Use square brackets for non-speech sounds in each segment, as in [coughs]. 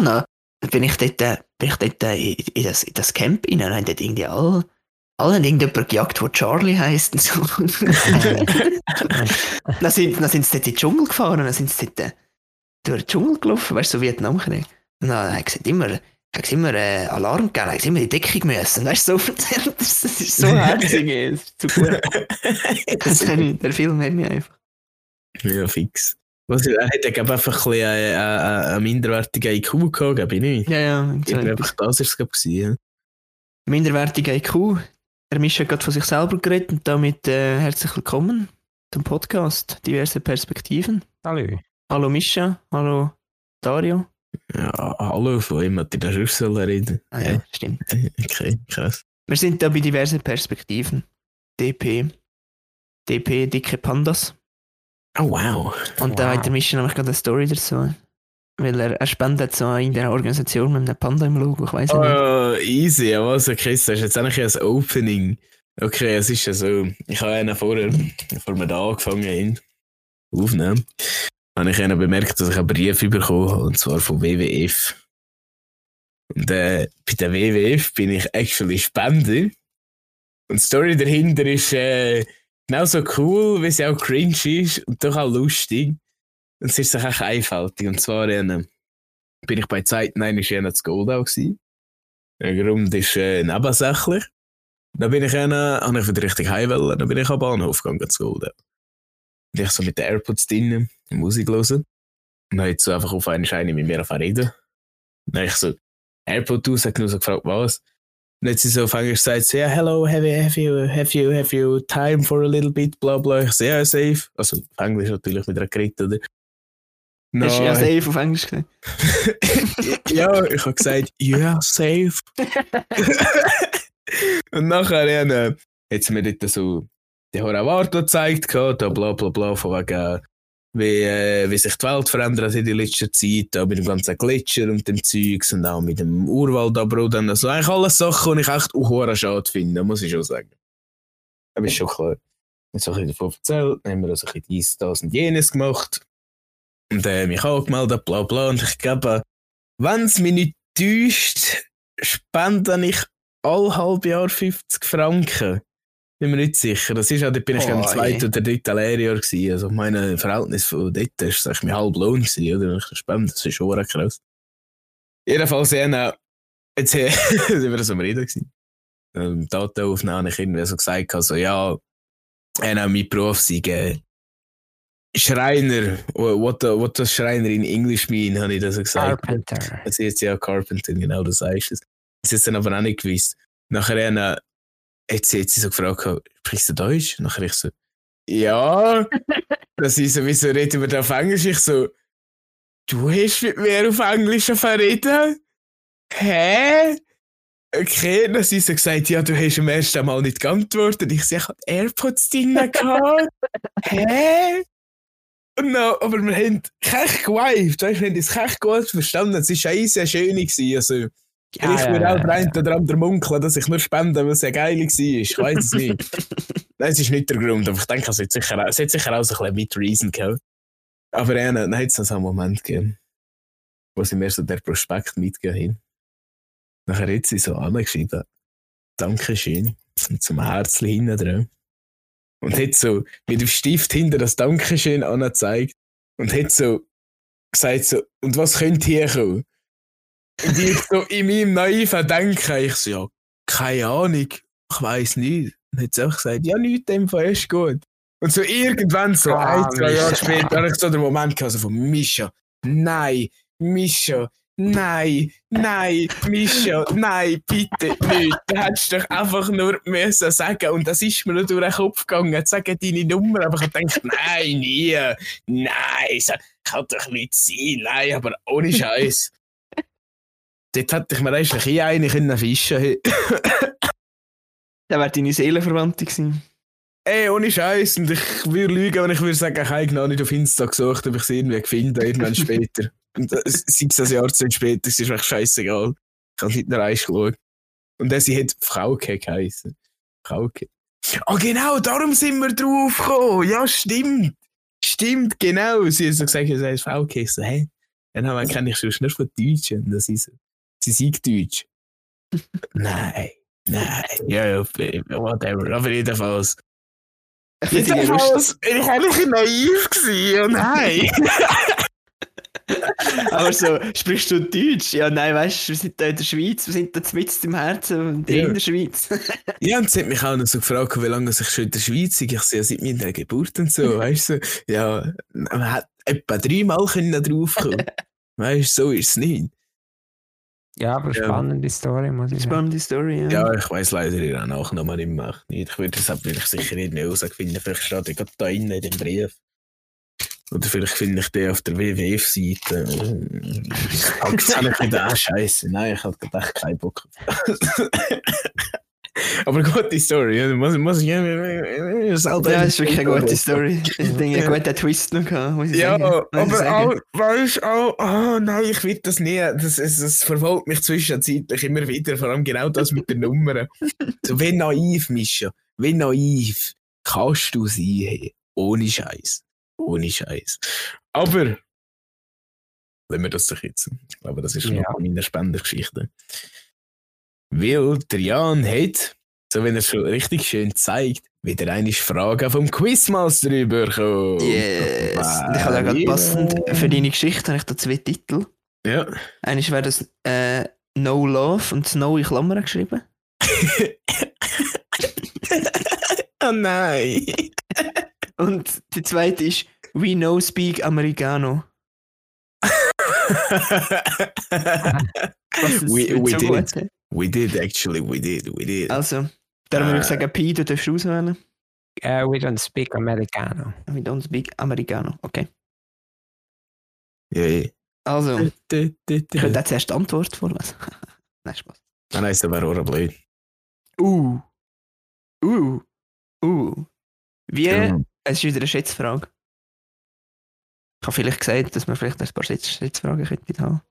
dann bin ich dort, äh, bin ich dort äh, in, in, das, in das Camp rein und haben dort irgendwie alle, alle haben gejagt, der Charlie heisst und so. [laughs] dann, sind, dann sind sie dort in den Dschungel gefahren, dann sind sie dort äh, durch den Dschungel gelaufen, weißt du, so Vietnamkrieg. Und dann haben sie immer, sie immer äh, Alarm gegeben, sie immer in die Decke müssen. Weißt du, so das, [laughs] das ist so herzig, das ist zu gut. [laughs] Das hat der Film hat mich einfach. Ja, fix. Was, er hat ja einfach ein bisschen äh, einen minderwertigen IQ gehabt, glaube ich nicht. Ja, ja. Ich glaube, einfach das ist es, glaube ich. Ja. Minderwertiger IQ. Er Mischa hat gerade von sich selber geredet und damit äh, herzlich willkommen zum Podcast Diverse Perspektiven. Hallo. Hallo Mischa, hallo Dario. Ja, hallo, von ihm hat schon sollen reden. Ah ja, stimmt. [laughs] Okay, krass. Wir sind da bei diversen Perspektiven. DP. DP, dicke Pandas. Oh, wow. Und da Wow. hat der Mischa nämlich gerade eine Story dazu. Weil er, er spendet so in der Organisation mit einem Panda im Logo, ich weiß nicht. Oh, easy, aber also Chris, das ist jetzt eigentlich ein Opening. Okay, es ist ja so, ich habe einen vorher, bevor wir da angefangen haben, aufnehmen, habe ich einen bemerkt, dass ich einen Brief bekommen habe, und zwar von WWF. Und äh, bei der WWF bin ich actually Spender. Und die Story dahinter ist äh, genauso cool, wie sie auch cringe ist und doch auch lustig. Und es ist sich echt einfältig. Und zwar äh, bin ich bei Zeiten einmal in zu Goldau. Der Grund ist äh, nebensächlich. Dann bin ich dann, habe ich wieder richtig heimwollen, dann bin ich am Bahnhof gegangen zu Goldau. Und ich so mit den AirPods drinnen, Musik hören. Und dann hat so einfach auf einen Schein mit mir angefangen reden. Dann habe ich so AirPod aus, hat nur so gefragt, was. Und dann hat sie auf Englisch gesagt, ja, hello, have you, have you, have you, have you time for a little bit, bla bla. Ich so, ja, safe. Also auf Englisch natürlich wieder geredet, oder? Hast du ja safe auf Englisch gesagt? [laughs] ja, ich habe gesagt, ja, safe. [laughs] und nachher äh, hat sie mir dort so die Horavarto gezeigt, da bla bla bla, von wegen, wie, äh, wie sich die Welt verändert hat in der letzten Zeit, auch mit dem ganzen Gletscher und dem Zeugs und auch mit dem Urwaldabbau. Also eigentlich alles Sachen, die ich echt auch schade finde, muss ich schon sagen. Aber ist schon klar. Jetzt habe ich davon erzählt, dann haben wir also ein bisschen dies, das und jenes gemacht. Und äh, mich angemeldet, bla bla. Und ich glaube, wenn es mich nicht täuscht, spende ich alle halbe Jahr 50 Franken. Bin mir nicht sicher. Das ist auch, dort bin ich Oh, im zweiten oder dritten Lehrjahr gewesen. Also mein Verhältnis von dort ist sag ich mir halb Lohn gewesen, oder? Ich spende, das ist schon krass. Jedenfalls, ja, jetzt [laughs] äh, sind wir so am Reden gewesen. Ähm, Datenaufnahme, ich irgendwie so gesagt, also, ja, äh, mein Beruf sei, äh, Schreiner, what, the, what does Schreiner in English mean, habe ich das so gesagt. Carpenter. Es ist ja Carpenter, genau, das heißt es. Das ist dann aber auch nicht gewusst. Nachher äh, sie, hat sie so gefragt, sprichst du Deutsch? Nachher ich so, ja. [laughs] das ist so, wieso reden wir da auf Englisch? Ich so, du hast mit mir auf Englisch verreden? Hä? Okay, dann sie so gesagt, ja, du hast am ersten Mal nicht geantwortet. Ich so, ich hatte AirPods drin. [laughs] Hä? Und no, aber wir haben kech geweift, weißt, wir haben es kech gut verstanden. Es war eine sehr schöne. Gewesen. Also, Ja, ich ja, würde ja, auch ja. eine oder andere munkeln, dass ich nur spende, weil es sehr geil war. Ich weiß es nicht. [laughs] Nein, es ist nicht der Grund, aber ich denke, es hat sicher, es hat sicher auch so ein bisschen mit Reason gehabt. Aber ja, dann hat es noch so einen Moment gegeben, wo sie mir so der Prospekt mitgegeben haben. Nachher hat sie so angeschrieben, Dankeschön, und zum Herzchen hinten dran. Und hat so mit dem Stift hinter das Dankeschön angezeigt und hat so gesagt so, und was könnte hier kommen? Und ich so in meinem naiven Denken, ich so, ja, keine Ahnung, ich weiß nicht. Und hat sie auch gesagt, ja, nichts, dem Fall ist gut. Und so irgendwann, so Ah, ein, zwei Jahre später, habe ich so den Moment gehabt, so von Mischa, nein, Mischa, nein, nein, Mischa, nein, bitte nicht. Du hättest doch einfach nur müssen sagen und das ist mir nur durch den Kopf gegangen, sagen deine Nummer, aber ich habe gedacht, nein, nie, nein, kann doch nicht sein, nein, aber ohne Scheiß. Dort hätte ich mir eigentlich eh eine können fischen hey. [coughs] Der wäre deine Seelenverwandte gewesen. Ey, ohne Scheiß. Und ich würde lügen, wenn ich würde sagen, ich habe genau nicht auf Insta gesucht, ob ich sie irgendwie gefunden irgendwann später. [coughs] Und äh, sei es ein Jahrzehnt später, es ist echt scheißegal. Ich habe nicht nur eins geschaut. Und dann sie hat Frauke geheißen. Frauke. Ah, genau, darum sind wir drauf gekommen. Ja, stimmt. Stimmt, genau. Sie hat so gesagt, sie heißt Frauke. Ich so, hä? Namen kenne ich schon nur von Deutschen. Das ist so. Sie sind Deutsch. [laughs] nein, nein, ja, whatever. Aber jedenfalls. Ich. Jedenfalls, war ein bisschen naiv gewesen, und nein. [laughs] Aber so, sprichst du Deutsch? Ja, nein, weißt du, wir sind da in der Schweiz, wir sind da mitten im Herzen Ja. in der Schweiz. [laughs] Ja, und sie hat mich auch noch so gefragt, wie lange ich schon in der Schweiz bin. Ich so, ja, seit meiner Geburt und so, weißt du. so. Ja, man hat etwa dreimal können draufkommen. weißt du, so ist es nicht. Ja, aber Ja. spannende Story, muss ich sagen. Spannende Story, ja. Ja, ich weiss leider ihren Nachnamen nicht mehr. Nicht. Ich würde das will ich sicher nicht mehr herausfinden. Vielleicht steht er gerade da innen in dem Brief. Oder vielleicht finde ich den auf der WWF-Seite. Jetzt habe ich wieder [laughs] Scheiße. Nein, ich habe gerade echt keinen Bock. [laughs] [laughs] Aber gute Story. ja, Muss, muss ich ja, selber. Ja, das ist wirklich eine gute Story. Ich denke, einen guten Twist noch gehabt, muss ich Ja, sagen. Ich aber sagen. auch, weißt du, auch, oh nein, ich will das nie. Das, es, es verfolgt mich zwischenzeitlich immer wieder, vor allem genau das mit den Nummern. [laughs] So, wie naiv, Mischa, wie naiv kannst du sein, hey? ohne Scheiß. Ohne Scheiß. Aber, wenn wir das doch jetzt, ich glaube, das ist Ja. noch eine meiner Spendergeschichten. Weil der Jan hat, so wenn er schon richtig schön zeigt, wieder eine Frage vom Quizmaster überkommen. Yes. Und ich habe da gerade passend für deine Geschichte habe ich da zwei Titel. Ja. Eines wäre das äh, No Love und Snow in Klammern geschrieben. [laughs] oh nein. Und die zweite ist We Know Speak Americano. [laughs] We, we so We did actually, we did, we did. Also, darum würde ich Äh. sagen, Pi, du darfst auswählen. Uh, we don't speak Americano. We don't speak Americano. Okay. Ja, ja. Also, ich könnte jetzt erst die Antwort vorlesen. [laughs] Nein, Spaß. Nein, nein, das wäre blöd. Uh. Uh. Uh. Wie? Ja. Es ist wieder eine Schätzfrage. Ich habe vielleicht gesagt, dass wir vielleicht ein paar Schätz Schätzfragen könnten haben.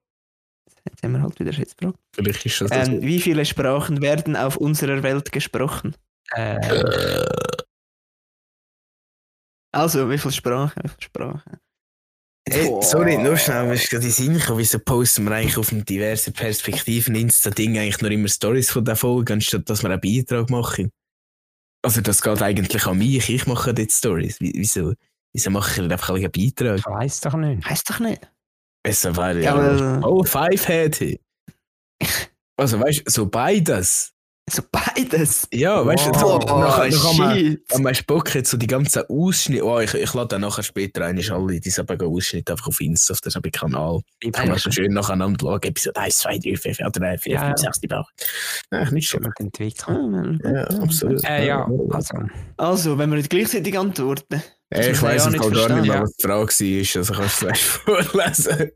Jetzt haben wir halt wieder Schätzfrage. Vielleicht ist das das. Ähm, wie viele Sprachen werden auf unserer Welt gesprochen? Uh, Also, wie viele Sprachen? Wie viele Sprachen? Hey, Boah. sorry, nur schnell, mir ist gerade in den Sinn gekommen, wieso posten wir eigentlich auf dem diversen Perspektiven Insta-Ding eigentlich nur immer Stories von der Folge, anstatt dass wir einen Beitrag machen? Also, das geht eigentlich an mich, ich mache dort Stories. Wie- Wieso, wieso mache ich nicht einfach einen Beitrag? ich weiß doch nicht. Heißt doch nicht. Besser wäre Ja, ja, aber- oh, Five hätte. Also, weißt du, so beides. So beides. Ja, weißt du, Wow. so, Oh, nachher, nachher. Am meisten Bock hat so die ganzen Ausschnitte. Oh, ich, ich lade dann nachher später ein, alle diese Ausschnitte einfach auf Insta, auf den Kanal. Ich Kann man schon schön nacheinander schauen. Episode 1, 2, 3, 4, 5, 3, 4, Ja. 5, 6, 7, 8. Nein, nicht schon. entwickeln. Ja, absolut. Äh, ja, also, Also, wenn wir nicht gleichzeitig antworten. Ich muss weiss man im ja gar nicht mehr, was die Frage war, also kannst du es [laughs] vorlesen.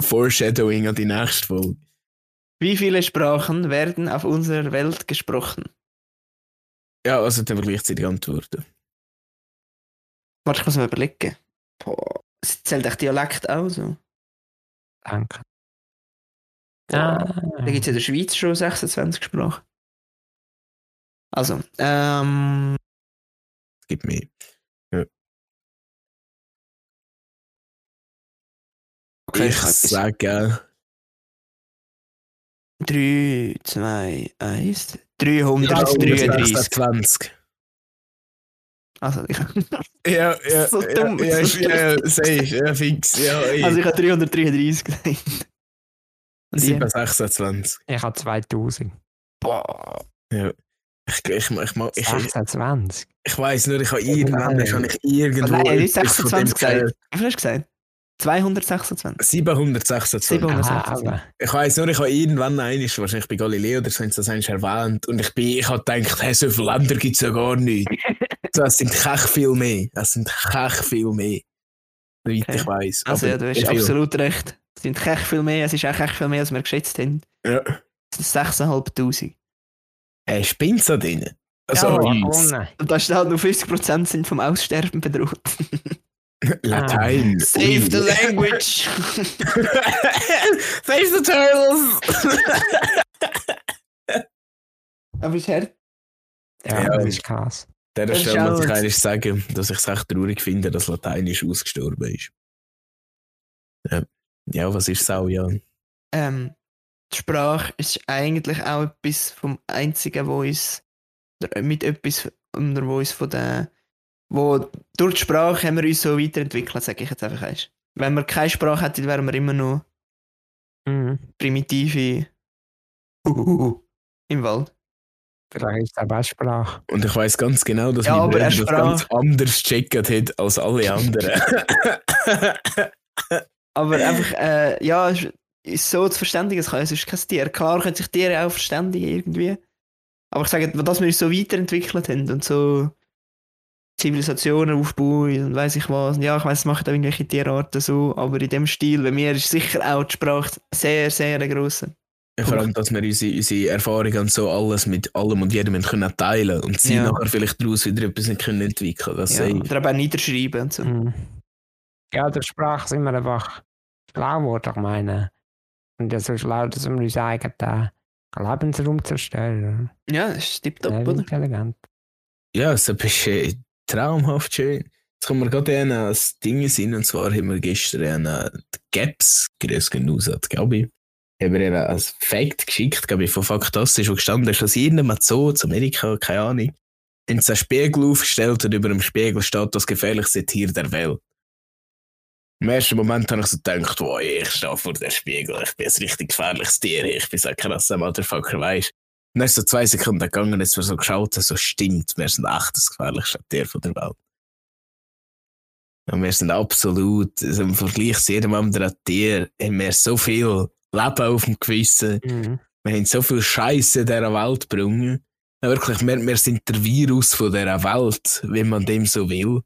Foreshadowing an die nächste Folge. Wie viele Sprachen werden auf unserer Welt gesprochen? Ja, also dann gleichzeitig antworten. Warte, ich muss mir überlegen. Boah. Es zählt echt Dialekt auch so. danke. Da Ah, gibt es in der Schweiz schon 26 Sprachen. Also, ähm. Es gibt mehr. Okay, ich ich sage 3, 2, 1. 333. 20. Also, ich, [laughs] Ja, ja, So dumm, ja, so ja, ja, safe, ja, fix, ja. ey. also ich habe 333 gesagt. Und ihr? 7, 26. ich habe 2000. Boah. Ja. Ich, ich, ich, ich, ich, ich, 26. ich weiss nur, ich habe irgendwann Nein. habe ich irgendwo. Nein, nicht etwas von dem 26 gesagt. viel hast du gesagt? 226. 726. 726. Ah, Ich weiss nur, ich habe irgendwann eines, wahrscheinlich bei Galileo oder so, das eigentlich erwähnt. Und ich, bin, ich habe gedacht, hey, so viele Länder gibt es ja gar nicht. [laughs] so, es sind kech viel mehr. Es sind kech viel mehr. Soweit Okay. ich weiss. Also, Aber ja, du hast viel? absolut recht. Es sind echt viel mehr, es ist auch echt viel mehr, als wir geschätzt haben. Ja. Es sind 6'500. Hey, spinnt's da drin? Also, ja, an uns. gewonnen. Und da steht nur 50% sind vom Aussterben bedroht. [laughs] [laughs] Latein. Save the language! [laughs] Save the turtles! [laughs] Aber bisher, Ja, Ja. das ist krass. Der Das ist Stelle muss ich auch- eigentlich sagen, dass ich es echt traurig finde, dass Lateinisch ausgestorben ist. Ja, was ist Sau, ja? Ähm, die Sprache ist eigentlich auch etwas vom Einzigen, wo uns oder mit etwas, wo uns von der wo durch die Sprache haben wir uns so weiterentwickelt, sage ich jetzt einfach eins. Wenn wir keine Sprache hätten, wären wir immer noch Mhm. primitive im Wald. Vielleicht ist es auch eine Sprache. Und ich weiß ganz genau, dass Ja, mein aber Bruder das ganz anders gecheckt hat als alle [laughs] anderen. Aber einfach, äh, ja, ist- ist so zu verständigen, es kann es ist kein Tier. Klar können sich Tiere auch verständigen irgendwie. Aber ich sage, dass wir uns so weiterentwickelt haben und so Zivilisationen aufbauen und weiß ich was. Ja, ich weiß, es machen auch irgendwelche Tierarten so, aber in dem Stil, bei mir ist sicher auch die Sprache sehr, sehr. Ja, Vor allem, dass wir unsere, unsere Erfahrungen und so alles mit allem und jedem können teilen und sie Ja. nachher vielleicht daraus wieder etwas nicht können entwickeln. Das Ja, ja. oder aber auch niederschreiben und so. Mhm. Ja, der Sprache sind wir einfach schlau geworden, ich meine. Und ja so schlau, dass wir uns eigenen Lebensraum zerstören. Ja, das ist tipptopp, Sehr oder? intelligent. Ja, es ist äh, traumhaft schön. Jetzt kommen wir gerade in ein Ding sein, und zwar haben wir gestern äh, die Gaps, grüß gehen an die Gabi, haben wir ihr als Fact geschickt, glaube ich, von Faktastisch, wo gestanden ist, dass irgendeinem Zoo, zu Amerika, keine Ahnung, sie einen Spiegel aufgestellt und über dem Spiegel steht das gefährlichste Tier der Welt. Im ersten Moment habe ich so gedacht, wow, ich stehe vor dem Spiegel, ich bin ein richtig gefährliches Tier, ich bin so ein krasser Motherfucker, weißt und dann ist so zwei Sekunden gegangen, jetzt wir so geschaut haben, so stimmt, wir sind echt das gefährlichste Tier von der Welt. Und wir sind absolut, also im Vergleich zu jedem anderen Tier, haben wir so viel Leben auf dem Gewissen. Mhm. Wir haben so viel Scheiße in dieser Welt gebrungen. Ja, wirklich, wir, wir sind der Virus von dieser Welt, wenn man dem so will.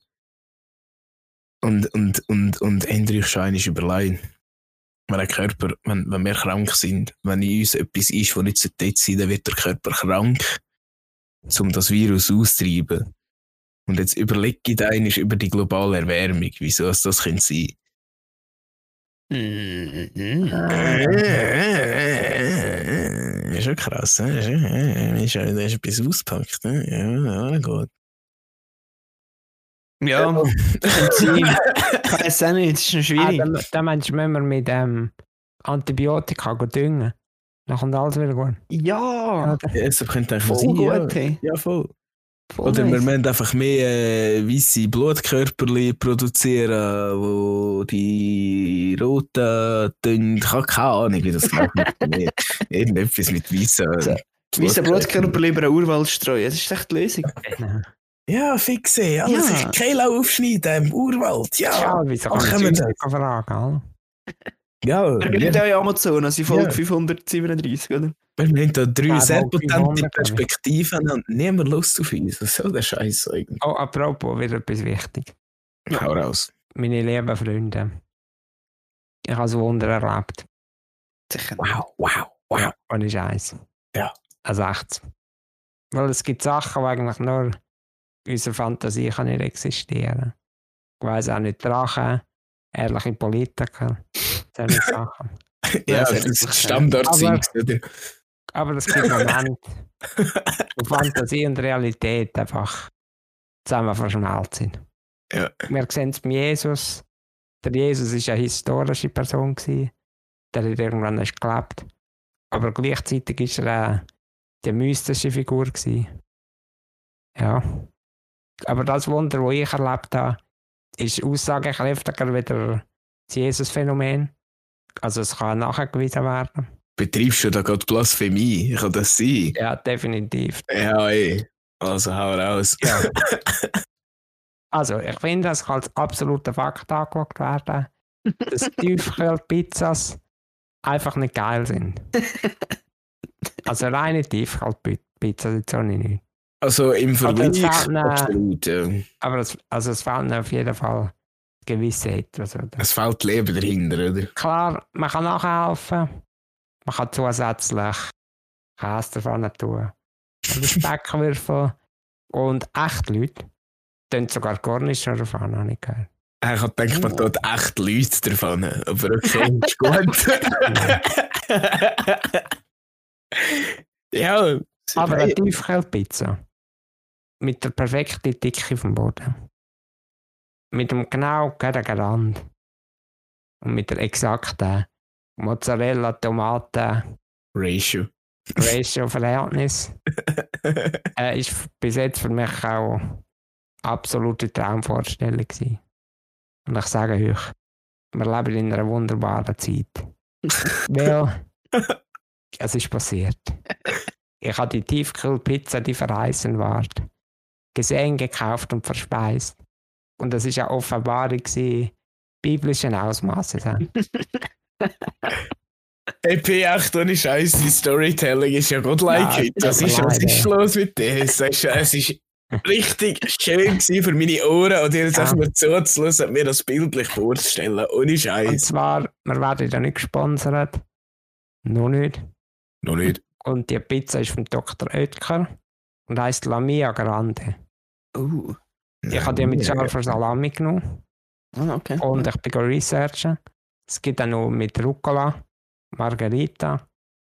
Und, und, und, und Hendrik schon einmal überlegen. Wenn der Körper, wenn, wenn wir krank sind, wenn in uns etwas ist, das nicht so dort sein dann wird der Körper krank, um das Virus auszutreiben. Und jetzt überlege ich einmal über die globale Erwärmung, wieso es das könnte sein. Mhm. Ist schon krass, ne? Ist, äh, ist, etwas auspackt, ne? Ja, ja, gut. Ja, weiß auch nicht, das ist noch Ah, schwierig. dann, dann meinst du, wenn wir mit ähm, Antibiotika düngen, dann kommt alles wieder gut. Ja, Ja, so könnte eigentlich voll sein, ja. gut, hey. Ja, voll. Voll Oder wir nice. müssen einfach mehr äh, weiße Blutkörperli produzieren, wo die roten, dünn, ich habe keine Ahnung, wie das genau [laughs] funktioniert. Irgendetwas mit weißen. Weiße Blutkörper lieber einen Urwald streuen, das ist echt die Lösung. Ja, fixe, alles Ja. ist Kehle aufschneiden im Urwald, ja. Ja, wieso Ach, kann man das? fragen? Ja, Wir gehen wir, ja in Amazon, also in Folge Ja. 537, oder? wir haben da drei Ja, sehr potente 500, Perspektiven und niemand Lust auf uns. Was soll der Scheiß eigentlich? Oh, apropos, wieder etwas wichtig. Ja. Hau raus. Meine lieben Freunde, ich habe ein Wunder erlebt. Sicher. Wow, wow, wow. Ohne Scheiß. Ja. Also echt. Weil es gibt Sachen, die eigentlich nur in unserer Fantasie kann nicht existieren. Ich weiss auch nicht Drachen, ehrliche Politiker, solche [laughs] Sachen. Ja, das sehr ist gut. Standard-Zeugs, oder? Aber es gibt Momente, [laughs] wo Fantasie und Realität einfach zusammen verschmalt sind. Ja. Wir sehen es bei Jesus. Der Jesus war eine historische Person. Gewesen. Der hat irgendwann erst gelebt. Aber gleichzeitig war er auch die mystische Figur. Gewesen. Ja. Aber das Wunder, das ich erlebt habe, ist aussagekräftiger wie das Jesus-Phänomen. Also es kann nachgewiesen werden. Betreibst du da gerade Blasphemie? Kann das sein? Ja, definitiv. Ja, ey. Also hau raus. Ja. [laughs] Also, ich finde, es kann als absoluter Fakt angeschaut werden, dass [laughs] Tiefkühlpizzas einfach nicht geil sind. [laughs] Also reine Tiefkühlpizza sind so nicht. Also im Vergleich fehlt absolut, ja. Aber es, also es fehlt auf jeden Fall Gewissheit. Also, Es fällt Leben dahinter, oder? klar, man kann nachhelfen. Man kann zusätzlich Käse davon tun. Oder Speckwürfel. Und echt Leute tun sogar Garnischer davon, habe ich gehört. Ich habe gedacht, man tut echt Leute davon. Aber okay, ist gut. [laughs] [laughs] ja. Aber eine Tiefkühlpizza. Mit der perfekten Dicke vom Boden. Mit dem genau geraden Rand. und mit der exakten Mozzarella, Tomaten, Ratio. Ratio Verhältnis. [laughs] äh, ist bis jetzt für mich auch absolute Traumvorstellung gewesen. Und ich sage euch, wir leben in einer wunderbaren Zeit. [laughs] Weil es ist passiert. Ich habe die Tiefkühlpizza, die verheißen war, gesehen, gekauft und verspeist. Und das ist eine Offenbarung biblischen Ausmaßes. ja. [laughs] Hey, P8, ohne Scheiß, die Storytelling ist ja godlike. Nein, das tut ist, mir was ist los mit dir? Es ist, es ist richtig schön für meine Ohren und jetzt Ja. mal zuzulassen und mir das bildlich vorzustellen. Ohne Und Scheiß. zwar, wir werden ja nicht gesponsert. Noch nicht. Noch nicht. Und die Pizza ist vom Dr. Oetker und heisst La Mia Grande. Uh, Ich habe die mit scharfer Salami genommen ah, okay. und ich bin researchen. Es gibt auch noch mit Rucola, Margherita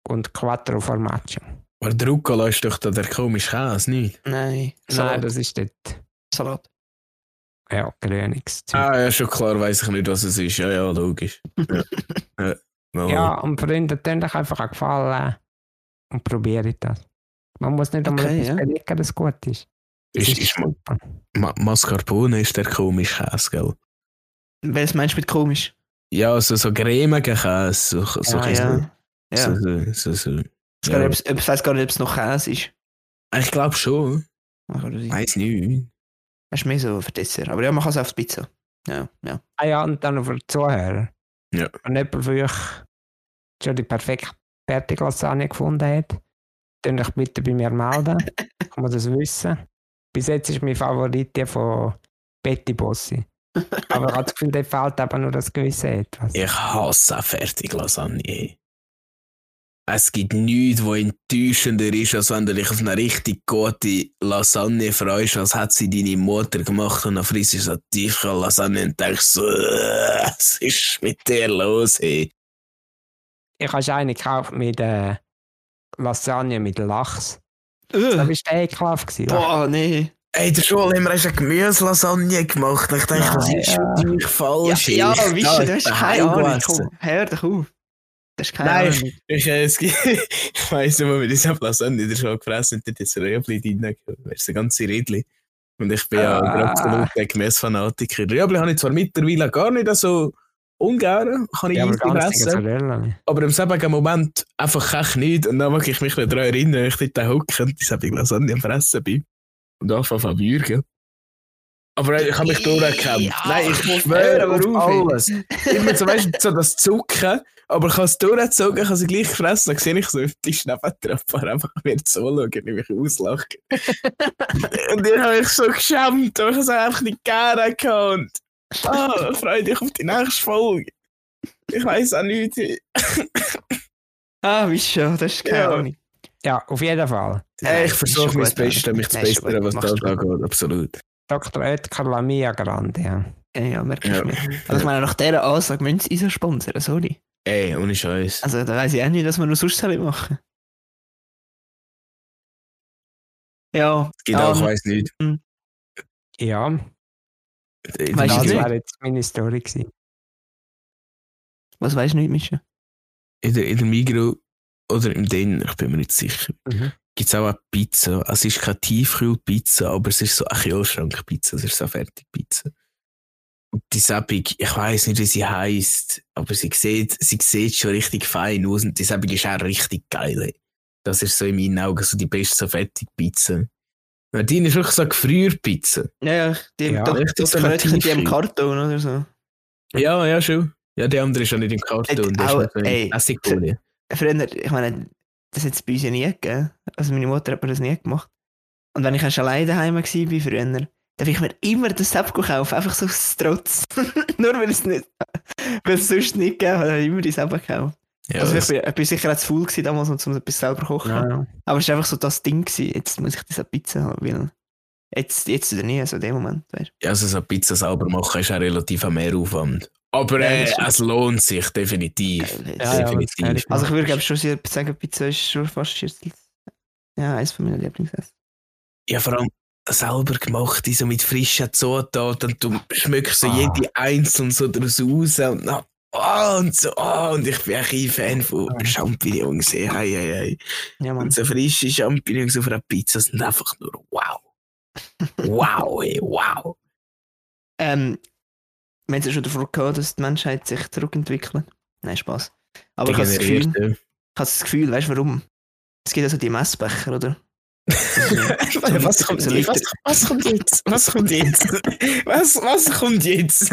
und Quattro Formaggio. Aber der Rucola ist doch der komische Käse, nicht? Nein, Nein, Salat. das ist dort. Salat. Ja, grüniges. Ah, ja, schon klar, weiß ich nicht, was es ist. Ja, ja, logisch. [laughs] Ja, ja. mal. Ja, und Freunde, tun euch einfach auch gefallen und probiert das. Man muss nicht einmal Okay, etwas ja. belegen, dass es gut ist. Es Ist, ist, super. Ma Mascarpone ist der komische Käse, gell? Was meinst du mit komisch? Ja, so, so cremiger Käse. So, so, ah, so, ja. Ja. so, so, so, so. Ich, Ja. weiß gar nicht, ob- ich weiß gar nicht, ob es noch Käse ist. Ich glaube schon. Das. Weiß nicht. Das ist mehr so für Dessert. Aber ja, man kann es auf die Pizza. Ja, ja. Ah ja, und dann noch für die Zuhörer. Ja. Wenn jemand für euch schon die perfekte Fertiglasagne gefunden hat, dann euch bitte bei mir melden. [laughs] Ich muss das wissen. Bis jetzt ist mein Favorit der von Betty Bossi. Aber ich habe das Gefühl, der fehlt eben nur das gewisse etwas. Ich hasse Fertiglasagne. Es gibt nichts, was enttäuschender ist, als wenn du dich auf eine richtig gute Lasagne freust, als hat sie deine Mutter gemacht und dann frisst du so tiefe Lasagne und denkst so, "Äh, was ist mit dir los, hey? Ich habe eine gekauft mit äh, Lasagne mit Lachs. Das war ekelhaft. gewesen. boah, nee. Hey, der Schule haben wir erst eine Gemüselasagne gemacht. Ich denke, was ist ja. mit euch falsch? Ja, ja Ich wisst ihr, du hast darf keine daheim Ahnung. Komm, hör doch auf. Das ist keine Nein, Ahnung. Ich, gibt, ich weiss noch, wo wir diese Lasagne in der Schule gefressen haben, dort ist ein Röbli drin, weißt du, ein ganze Rädli. Und ich bin ja Ah. ein absoluter Gemüsefanatiker. Röbli habe ich zwar mittlerweile gar nicht so ungern, kann ich Ja, fressen, Mozzarella. aber im selben Moment einfach echt nicht. Und dann mag ich mich daran erinnern, wenn ich dort hocke und diese Lasagne am Fressen bin. Und anfange an würgen. Aber ich habe mich durchgekämpft. Ja, Nein, ich ich muss schwöre auf warum, alles. Immer weißt du, so das Zucken, aber ich habe es durchgezogen, ich habe sie gleich gefressen, dann sehe ich so auf den Tisch nebendran, fahre einfach mir zuschauen, wie mich auslachen. [laughs] und ich habe mich so geschämt, aber ich habe es einfach nicht gerne gehabt. Ah, freue dich auf die nächste Folge. Ich weiß auch nicht. [laughs] Ah, wisst schon, das ist keine Ja. Ahnung. Ja, auf jeden Fall. Hey, ich versuche mein Bestes, mich zu Nein, bessern, was gut. angeht, absolut. Dr. Oetker La Mia Grande. Ja. Ja, ja, merke ich Ja. mir. Also ich meine, nach dieser Ansage müssen sie uns sponsern, sorry. Ey, ohne Scheiß. Also da weiß ich auch nicht, dass wir noch sonst sollen machen. Ja, Es gibt auch, ich weiß nicht. ja, Weißt du das wäre jetzt meine Story gewesen. was weißt du nicht, Mischa? in der, in der Migro oder im Den, ich bin mir nicht sicher, Mhm. gibt es auch eine Pizza. Also Es ist keine Tiefkühlpizza, aber es ist so eine Kühlschrankpizza, es ist so eine Fertigpizza. Und die Säppig, ich weiß nicht, wie sie heißt, aber sie sieht, sie sieht schon richtig fein aus und die Säppig ist auch richtig geil. ey. Das ist so in meinen Augen so die beste so Fertigpizza. Die ist wirklich so Gefrierpizza. Ja, ja, die, Ja, doch, das so gehört eine die im. Karton oder so. Ja, ja, schon. Ja, die andere ist ja nicht im Karton, Äh, ist auch, so ey, Essigfolie. Früher, ich meine, das hat es bei uns ja nie gegeben. Also meine Mutter hat mir das nie gemacht. Und wenn ich erst alleine daheim war, wie früher, dann habe ich mir immer das Sepp gekauft, einfach so aus Trotz. [laughs] Nur weil es nicht, weil es sonst nicht gegeben hat, habe ich immer die Sepp gekauft. Ja, also das- ich bin, ich bin sicher auch zu faul gewesen damals, um etwas selber zu kochen. Ja, ja. Aber es war einfach so das Ding gewesen. Jetzt muss ich diese Pizza haben, weil jetzt, jetzt oder nie, so in dem Moment. Weißt. Ja, also so eine Pizza selber machen ist auch relativ ein Mehraufwand. Aber Ja, äh, es lohnt sich definitiv. ja, definitiv. Also ich würde glaube schon sagen, Pizza ist schon fast Schüssel. Ja, eines von meinen Lieblingsessen. Ja, vor allem selber gemacht, so mit frischen Zutaten und du schmeckst so Ah. jede einzelne so daraus raus und na, oh, und so, oh, und ich bin ein Fan von Champignons. Hey, hey, hey. Ja, Mann. Und so frische Champignons auf einer Pizza sind einfach nur wow. Wow, [laughs] ey, wow. Ähm, haben ja schon davon gehört, dass die Menschheit sich zurückentwickelt. Nein, Spaß. Aber ich habe das Gefühl, ich habe das Gefühl, weißt du warum? Es gibt also die Messbecher, oder? Was, kommt jetzt? Liter- Was, was kommt jetzt? Was kommt jetzt? Was, was kommt jetzt?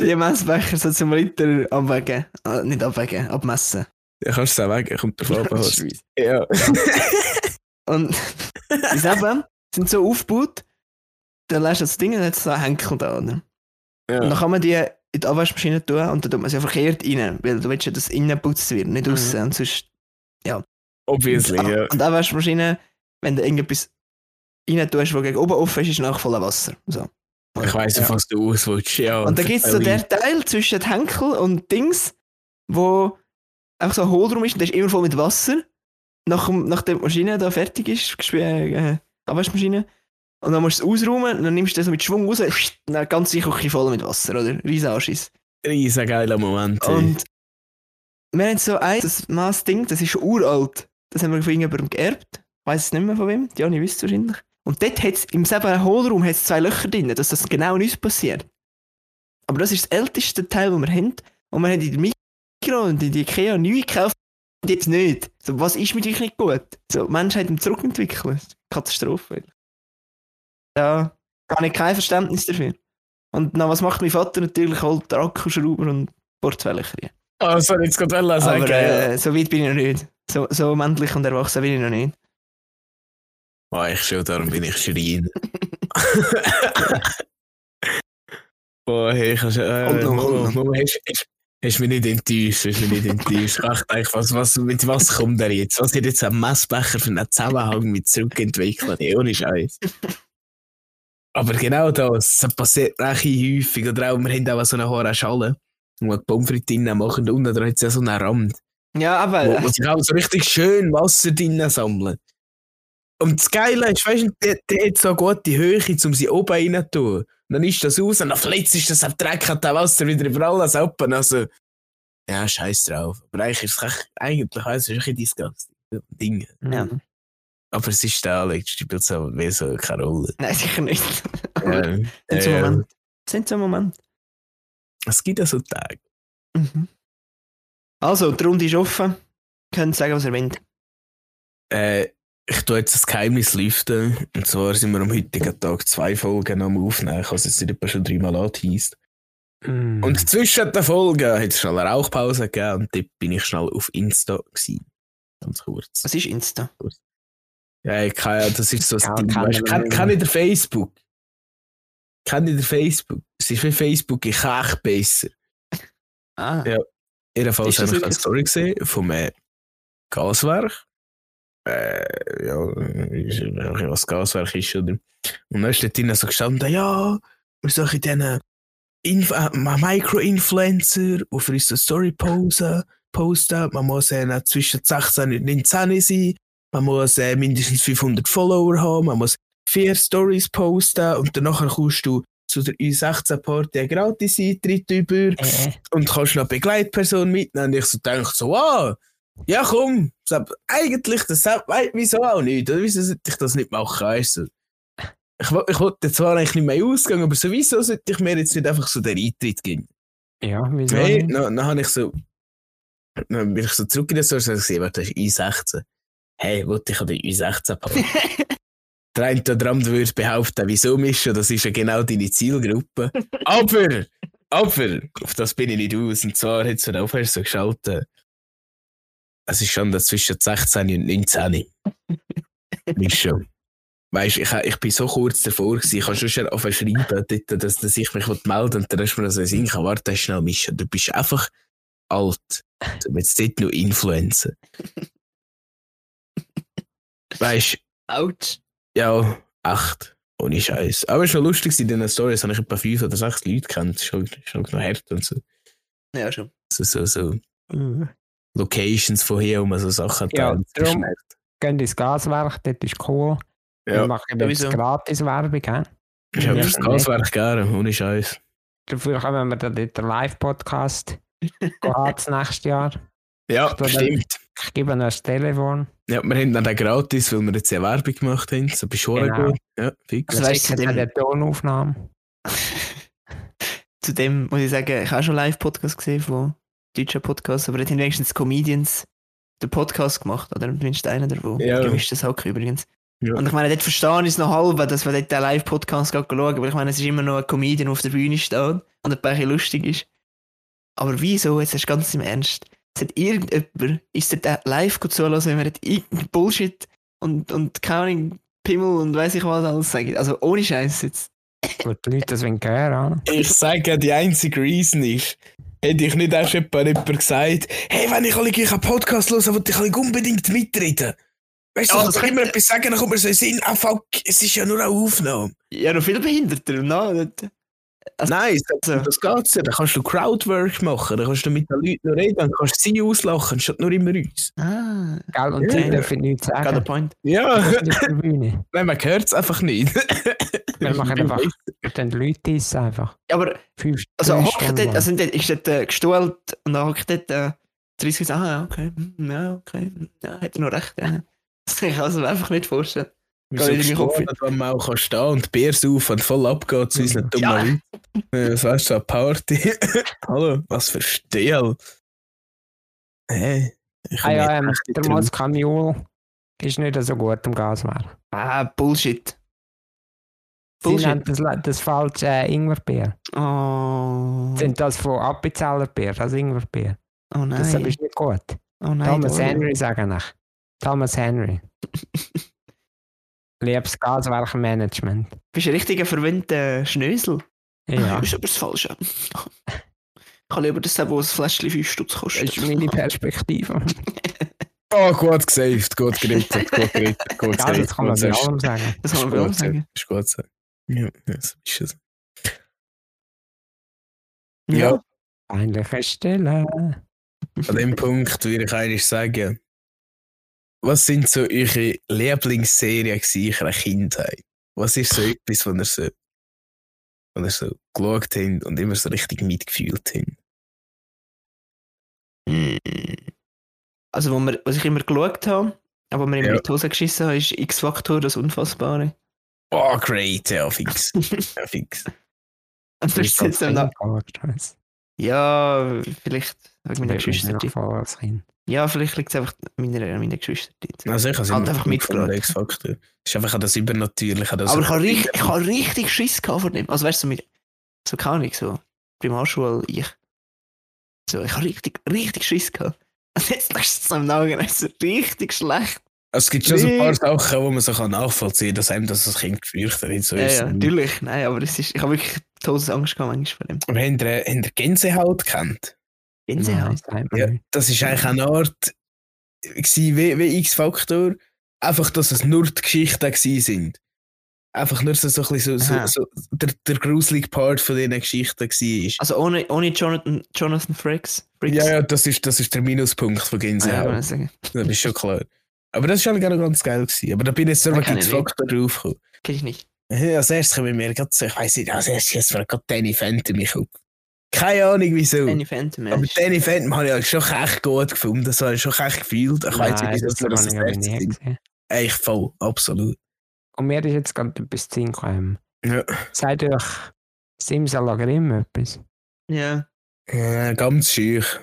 die Messbecher so zum Liter abwägen. Ah, nicht abwägen, abmessen. Ja, kannst du es auch weg, kommt drauf an. was- Scheiße. Ja. [laughs] Und die selber sind so aufgebaut, dann lässt du das Ding und hat so einen Henkel da. Oder? Und dann ja. kann man die in die Abwaschmaschine tun und dann tut man sie verkehrt rein, weil du willst ja, dass innen geputzt wird, nicht Mhm. außen. Und sonst Obviously, und, ja. und die Abwaschmaschine, wenn du irgendetwas rein tust, was gegen oben offen ist, ist nach voller Wasser. So. Ich weiss, Ja. was du auswillst. Ja, Und da gibt es so der Teil zwischen den Henkel und Dings, wo auch so ein Hohlraum ist und der ist immer voll mit Wasser. Nach, dem- nachdem die Maschine da fertig ist, äh, Abwaschmaschine. Und dann musst du es ausräumen und dann nimmst du das mit Schwung raus und dann ganz Küche voll mit Wasser, oder? Riesen Anschiss. Riesen geiler Moment. ey. Und wir haben so ein das Maß-Ding, das ist schon uralt. Das haben wir von irgendjemandem geerbt. Ich weiß es nicht mehr von wem. Jani wisst es wahrscheinlich. Und dort hat es im selben Hohlraum hat's zwei Löcher drin, dass das genau nichts passiert. Aber das ist das älteste Teil, das wir haben. Und wir haben in der Mikro und in der Ikea neu gekauft und jetzt nicht. So, was ist mit euch nicht gut? So, die Menschheit im Zurückentwickeln. Katastrophe. Da habe ich kein Verständnis dafür. Und dann, was macht mein Vater natürlich? Holt Akkuschrauber und Portwelcher rein. Oh, soll ich jetzt gerade wollen sagen? Aber äh, so weit bin ich noch nicht. So, so männlich und erwachsen bin ich noch nicht. Oh, ich schon, darum bin ich Schrein. [laughs] [laughs] Boah, hey, ich kannst, äh, Und und noch. Mama, hast, hast, hast mich nicht enttäuscht, hast mich nicht enttäuscht. Ich dachte, was, was, mit was kommt er jetzt? Was hat jetzt ein Messbecher für einen Zusammenhang mit zurückentwickeln? Hey, ohne Scheiß. Aber genau das, das passiert recht häufig. Oder auch, wir haben auch so eine hohe Schale, wo wir die Pommes frites machen und unten hat es ja so einen Rand. Ja, aber wo, wo sich auch so richtig schön Wasser drinnen sammeln. Und das Geile ist, weißt du, der, der hat so eine gute Höhe, um sie oben rein zu tun. Und dann ist das aus und dann flitzt ist das Dreck, hat das Wasser wieder über alles open. Also, ja, scheiß drauf. Aber eigentlich ist es eigentlich, also, ist ein bisschen disgusting. Ding. Ja. Aber es ist da, Alex, spielt so, wie so keine Rolle. Nein, sicher nicht. Ja, [laughs] sind so ja, Momente. Sind so Momente. Es gibt ja so Tage. Mhm. Also, die Runde ist offen. Könnt sagen, was ihr wollt. Äh, ich tue jetzt das Geheimnis lüften. Und zwar sind wir am heutigen Tag zwei Folgen am Aufnehmen. Ich habe es jetzt nicht etwa schon dreimal angeteased. Mm. Und zwischen den Folgen hat es schnell eine Rauchpause gegeben und dort bin ich schnell auf Insta gewesen. Ganz kurz. Was ist Insta? Ja, ich kann, ja, das ist so ein Ding. Weißt, kenn ich der Facebook? Kenn ich der Facebook? Es ist wie Facebook, ich kann echt besser. Ah, Ja. Jedenfalls habe ich eine Story gesehen vom äh, Gaswerk. Äh, ja, ich weiß nicht, was Gaswerk ist, oder? Und dann ist dort drinnen so gestanden, ja, wir suchen diesen Inf äh, Micro-Influencer, die für uns eine Story posten, posten. Man muss äh, zwischen 16 und 19 sein. Man muss äh, mindestens 500 Follower haben. Man muss vier Stories posten und danach kommst du zu der U16-Party einen Gratis-Eintritt über äh, und kannst noch eine Begleitperson mitnehmen. Und ich so denke so, wow, ja komm, eigentlich, das wieso auch nicht? Oder wieso sollte ich das nicht machen? Weißt du? Ich, ich wollte zwar eigentlich nicht mehr ausgehen, aber sowieso sollte ich mir jetzt nicht einfach so den Eintritt geben. ja, wieso Hey, nicht? dann, dann habe ich so, dann bin ich so zurück in den Source und gesehen, warte, das ist I16. Hey, wollte ich an der I16 packen? Der eine oder andere würde behaupten, wieso mischen, das ist ja genau deine Zielgruppe. [laughs] aber, aber, auf das bin ich nicht aus. Und zwar hat es dann auch erst so geschaltet. Es ist schon zwischen 16 und 19. [laughs] Ist schon. Weißt du, ich, ich bin so kurz davor, gewesen, ich kann schon schon auf schreiben, dort, dass, dass ich mich melden will, und dann ist mir so ein Sinn, warte schnell mischen. Du bist einfach alt. Du willst dort nur Influencer. [laughs] weißt du, Autsch. Ja, echt. Ohne Scheiß. Aber es war schon lustig in diesen Stories, habe ich etwa fünf oder sechs Leute kennt. Schon, schon noch hart und so. Ja, schon. So, so, so Mm. Locations von hier, wo man so Sachen Ja, darum- nett. Gehen ins Gaswerk, dort ist cool. Wir Ja, machen jetzt sowieso. gratis Werbung. ich habe Ja, das Gaswerk gerne, ohne Scheiß. Dafür kommen wir dann dort den Live-Podcast [laughs] das nächste Jahr. Ja, stimmt. Ich gebe ihnen das Telefon. Ja, wir haben dann gratis, weil wir jetzt ja Werbung gemacht haben. So bist du Genau. gut. Ja, fix. Also Also weißt du, dem- der Tonaufnahme. [laughs] Zudem muss ich sagen, ich habe schon einen Live-Podcast gesehen von deutschen Podcasts, aber dort haben wenigstens Comedians den Podcast gemacht, oder zumindest einer davon. Ja. Gemischtes Hack übrigens. Ja. Und ich meine, dort verstehe ich es noch halb, dass wir dort den Live-Podcast gerade schauen, aber ich meine, es ist immer noch ein Comedian, der auf der Bühne steht und ein bisschen lustig ist. Aber wieso, jetzt ist ganz im Ernst, es hat irgendjemand, ist dort live gut zulassen, wenn wir dort irgendein Bullshit und, und keine Pimmel und weiß ich was alles sagen. Also ohne Scheiß jetzt. Gut, die Leute das wollen hören. Ich sage, die einzige Reason ist, hätte ich nicht erst jemand, jemand gesagt, hey, wenn ich alle gleich einen Podcast höre, will ich unbedingt mitreden. Weißt du, Ja, ich das kann immer etwas sagen, dann kommt mir so in den Sinn, ah fuck, es ist ja nur eine Aufnahme. Ja, noch viel behinderter. Dort- Also- Nein, das, also- das geht's ja. Dann kannst du Crowdwork machen, dann kannst du mit den Leuten noch reden, dann kannst du sie auslachen, statt nur immer uns. Ah, Gell? Und Ja. sie dürfen nichts got a sagen. point. Ja, [laughs] nein, man hört es einfach nicht. [laughs] Wir machen einfach, die Leute das einfach. Ja, aber Fünf, also hockt dort, also dort ist dort äh, gestuhlt und dann hockt dort äh, 30 ah ja, okay, hm, ja, okay, hm, ja, hat er noch recht, ja. [laughs] Das kann ich also einfach nicht vorstellen. Wieso meinen Kopf gestanden, wenn man auch kann stehen und Bier saufen und voll abgeht zu unseren dummen Ja. Leuten. Was weißt du, eine Party? [laughs] Hallo, was für Stil. Hey, ich Ah ja, bin ähm, der Mule ist nicht so gut im Gaswehr. Ah, Bullshit. Sie Bullshit. nennen das, das falsche äh, Ingwerbier. Oh, Sind das von Appenzeller Bier, das Ingwerbier. oh nein. Das ist nicht gut. oh nein. Thomas oh. Henry sagen ich. Thomas Henry. [laughs] Liebes Gaswerkmanagement. Bist ein richtiger verwöhnter Schnösel. Ja, Das [laughs] ist aber das Falsche. Ich kann lieber das haben, wo ein Fläschchen 5 Stutz das kostet. ist meine Perspektive. [laughs] Oh, gut gesaved, gut gerettet, gut gerettet, gut Ja, das kann man bei allem sagen. Das kann man bei allem sagen. Das ist gut sagen. Ja, so ist es. Ja. Ja. Peinliche Stelle. An dem Punkt würde ich eigentlich sagen, was sind so eure Lieblingsserien in eurer Kindheit? Was ist so etwas, was ihr so, was ihr so geschaut habt und immer so richtig mitgefühlt habt? Mm. Also, wo wir, was ich immer geschaut habe, aber mir immer Ja. in die Hose geschissen habe, ist X-Faktor, das Unfassbare. Oh, great, ja, fix. [laughs] Ja, fix. Und das ist jetzt Na- Kind. Ja, vielleicht wegen meiner Geschwister. als Kind. Ja, vielleicht liegt es einfach meiner, an meinen Geschwistern. Also ich habe Halt einfach mitgeschaut. X-Factor. Es ist einfach an das Übernatürliche. Das Aber ich habe richtig, ich habe richtig Schiss gehabt vor dem. Also weißt du, so mit, so keine Ahnung, so Primarschule, ich. So, ich habe richtig, richtig Schiss gehabt. Und jetzt lässt es am es ist richtig schlecht. Also es gibt schon so ein paar. Sachen, wo man so kann nachvollziehen kann, dass einem das als Kind gefürchtet hat. So Ja, ja, natürlich. Nein, aber es ist, ich habe wirklich Todesangst gehabt manchmal vor dem. Aber habt ihr, habt ihr Gänsehaut kennt? Das Ja, das ist eigentlich eine Art gewesen, wie, wie X-Faktor. Einfach, dass es nur die Geschichten sind. Einfach nur so, so, ein bisschen so, so, so der, der gruselige Part von diesen Geschichten war. Also ohne, ohne Jonathan, Jonathan Frakes. Frakes. Ja, ja, das ist, das ist der Minuspunkt von Ah, ja, Gänsehaut. ich sagen. Das ist schon klar. Aber das war eigentlich auch ganz geil. Gewesen. Aber da bin ich jetzt nur Ah, ich X-Faktor draufgekommen. Kenn ich nicht. Ja, Als erstes kommen mir gerade so, ich weiß nicht, als erstes jetzt war gerade Danny Phantom ich auf. Keine Ahnung wieso. Danny Phantom. aber ja. Danny Phantom habe ich halt schon echt gut gefunden. Das habe ich schon echt gefühlt. Ich weiß nicht, wieso das das das habe ich gesehen. Eigentlich voll, absolut. Und mir ist jetzt gerade etwas zu Sinn gekommen. Ja. Sagt euch Simsalagrim etwas? Ja, Äh, ganz schüch.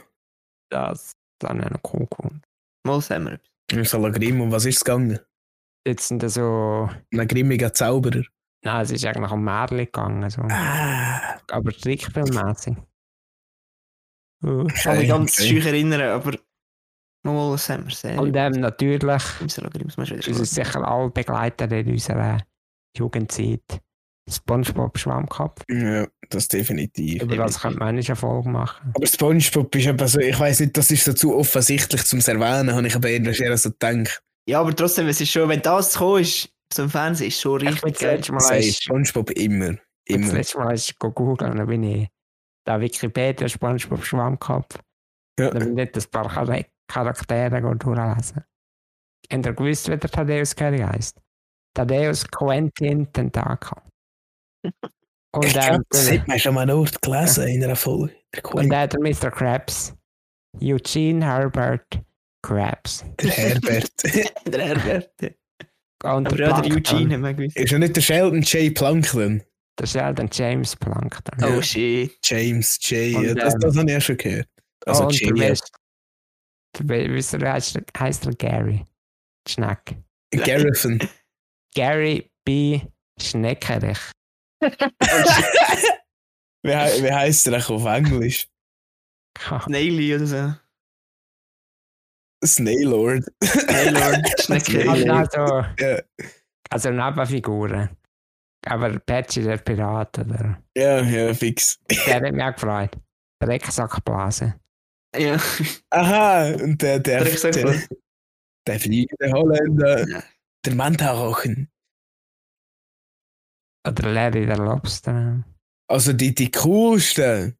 Das dann eine cool gefunden. mal sagen wir etwas. Im Salagrim, um was ist es gegangen? Jetzt sind da so. Ein grimmiger Zauberer. Nein, es ist eigentlich um Märchen gegangen. So. Ah, Aber trickfilmmäßig. Uh. Ich kann mich ganz okay. schön erinnern, aber mal was haben wir sehr. Und ähm, natürlich, ist sicher alle begleitet in unserer Jugendzeit. Spongebob Schwammkopf. ja, das definitiv. Über das könnte man eine Folge machen. Aber Spongebob ist eben so, ich weiß nicht, das ist so zu offensichtlich zum Erwähnen, habe ich aber eher so gedacht. Ja, aber trotzdem, es ist schon, wenn das zu kommen ist, im Fernsehen, ist schon Ich richtig das geil. letzte Mal Spongebob immer. das Immer. letzte Mal ist googeln dann bin ich da Wikipedia Spongebob Schwammkopf. Ja. Dann bin ich ein paar Char- Charaktere durchlesen. Habt ihr gewusst, wie der Thaddeus Carey heisst? Thaddeus Quentin Tentakel. [laughs] Und, ich glaube, das hat man schon mal Ort gelesen in einer Folge. Und der, der Mr. Krabs. Eugene Herbert Krabs. der Herbert. [laughs] Der Herbert. Und der ja, der Plankton. Eugene haben wir gewusst. ist ja nicht der Sheldon J. Plankton? Der Sheldon James Plankton. Oh shit. James J. Und, ja, das, ähm, das habe ich ja schon gehört. Also oh, und der. West. Der We- wisst ihr, heißt, heißt er Gary. Schneck. Garrison. [laughs] Gary B. Schneckerich. [laughs] wie, wie heißt der eigentlich auf Englisch? Snaily oder so. Snailord. Taylor, Schnecke. Also, also, Ja. also Nebenfiguren. Aber Patchy, der Pirat, oder? ja, ja, fix. Der hat mich auch gefreut. Drecksackblase. Ja. Aha, und der, der, Hat er gesagt, der, der fliegende Holländer, Ja. der Mantarochen. Oder Larry der Lobster. Also die, die coolsten,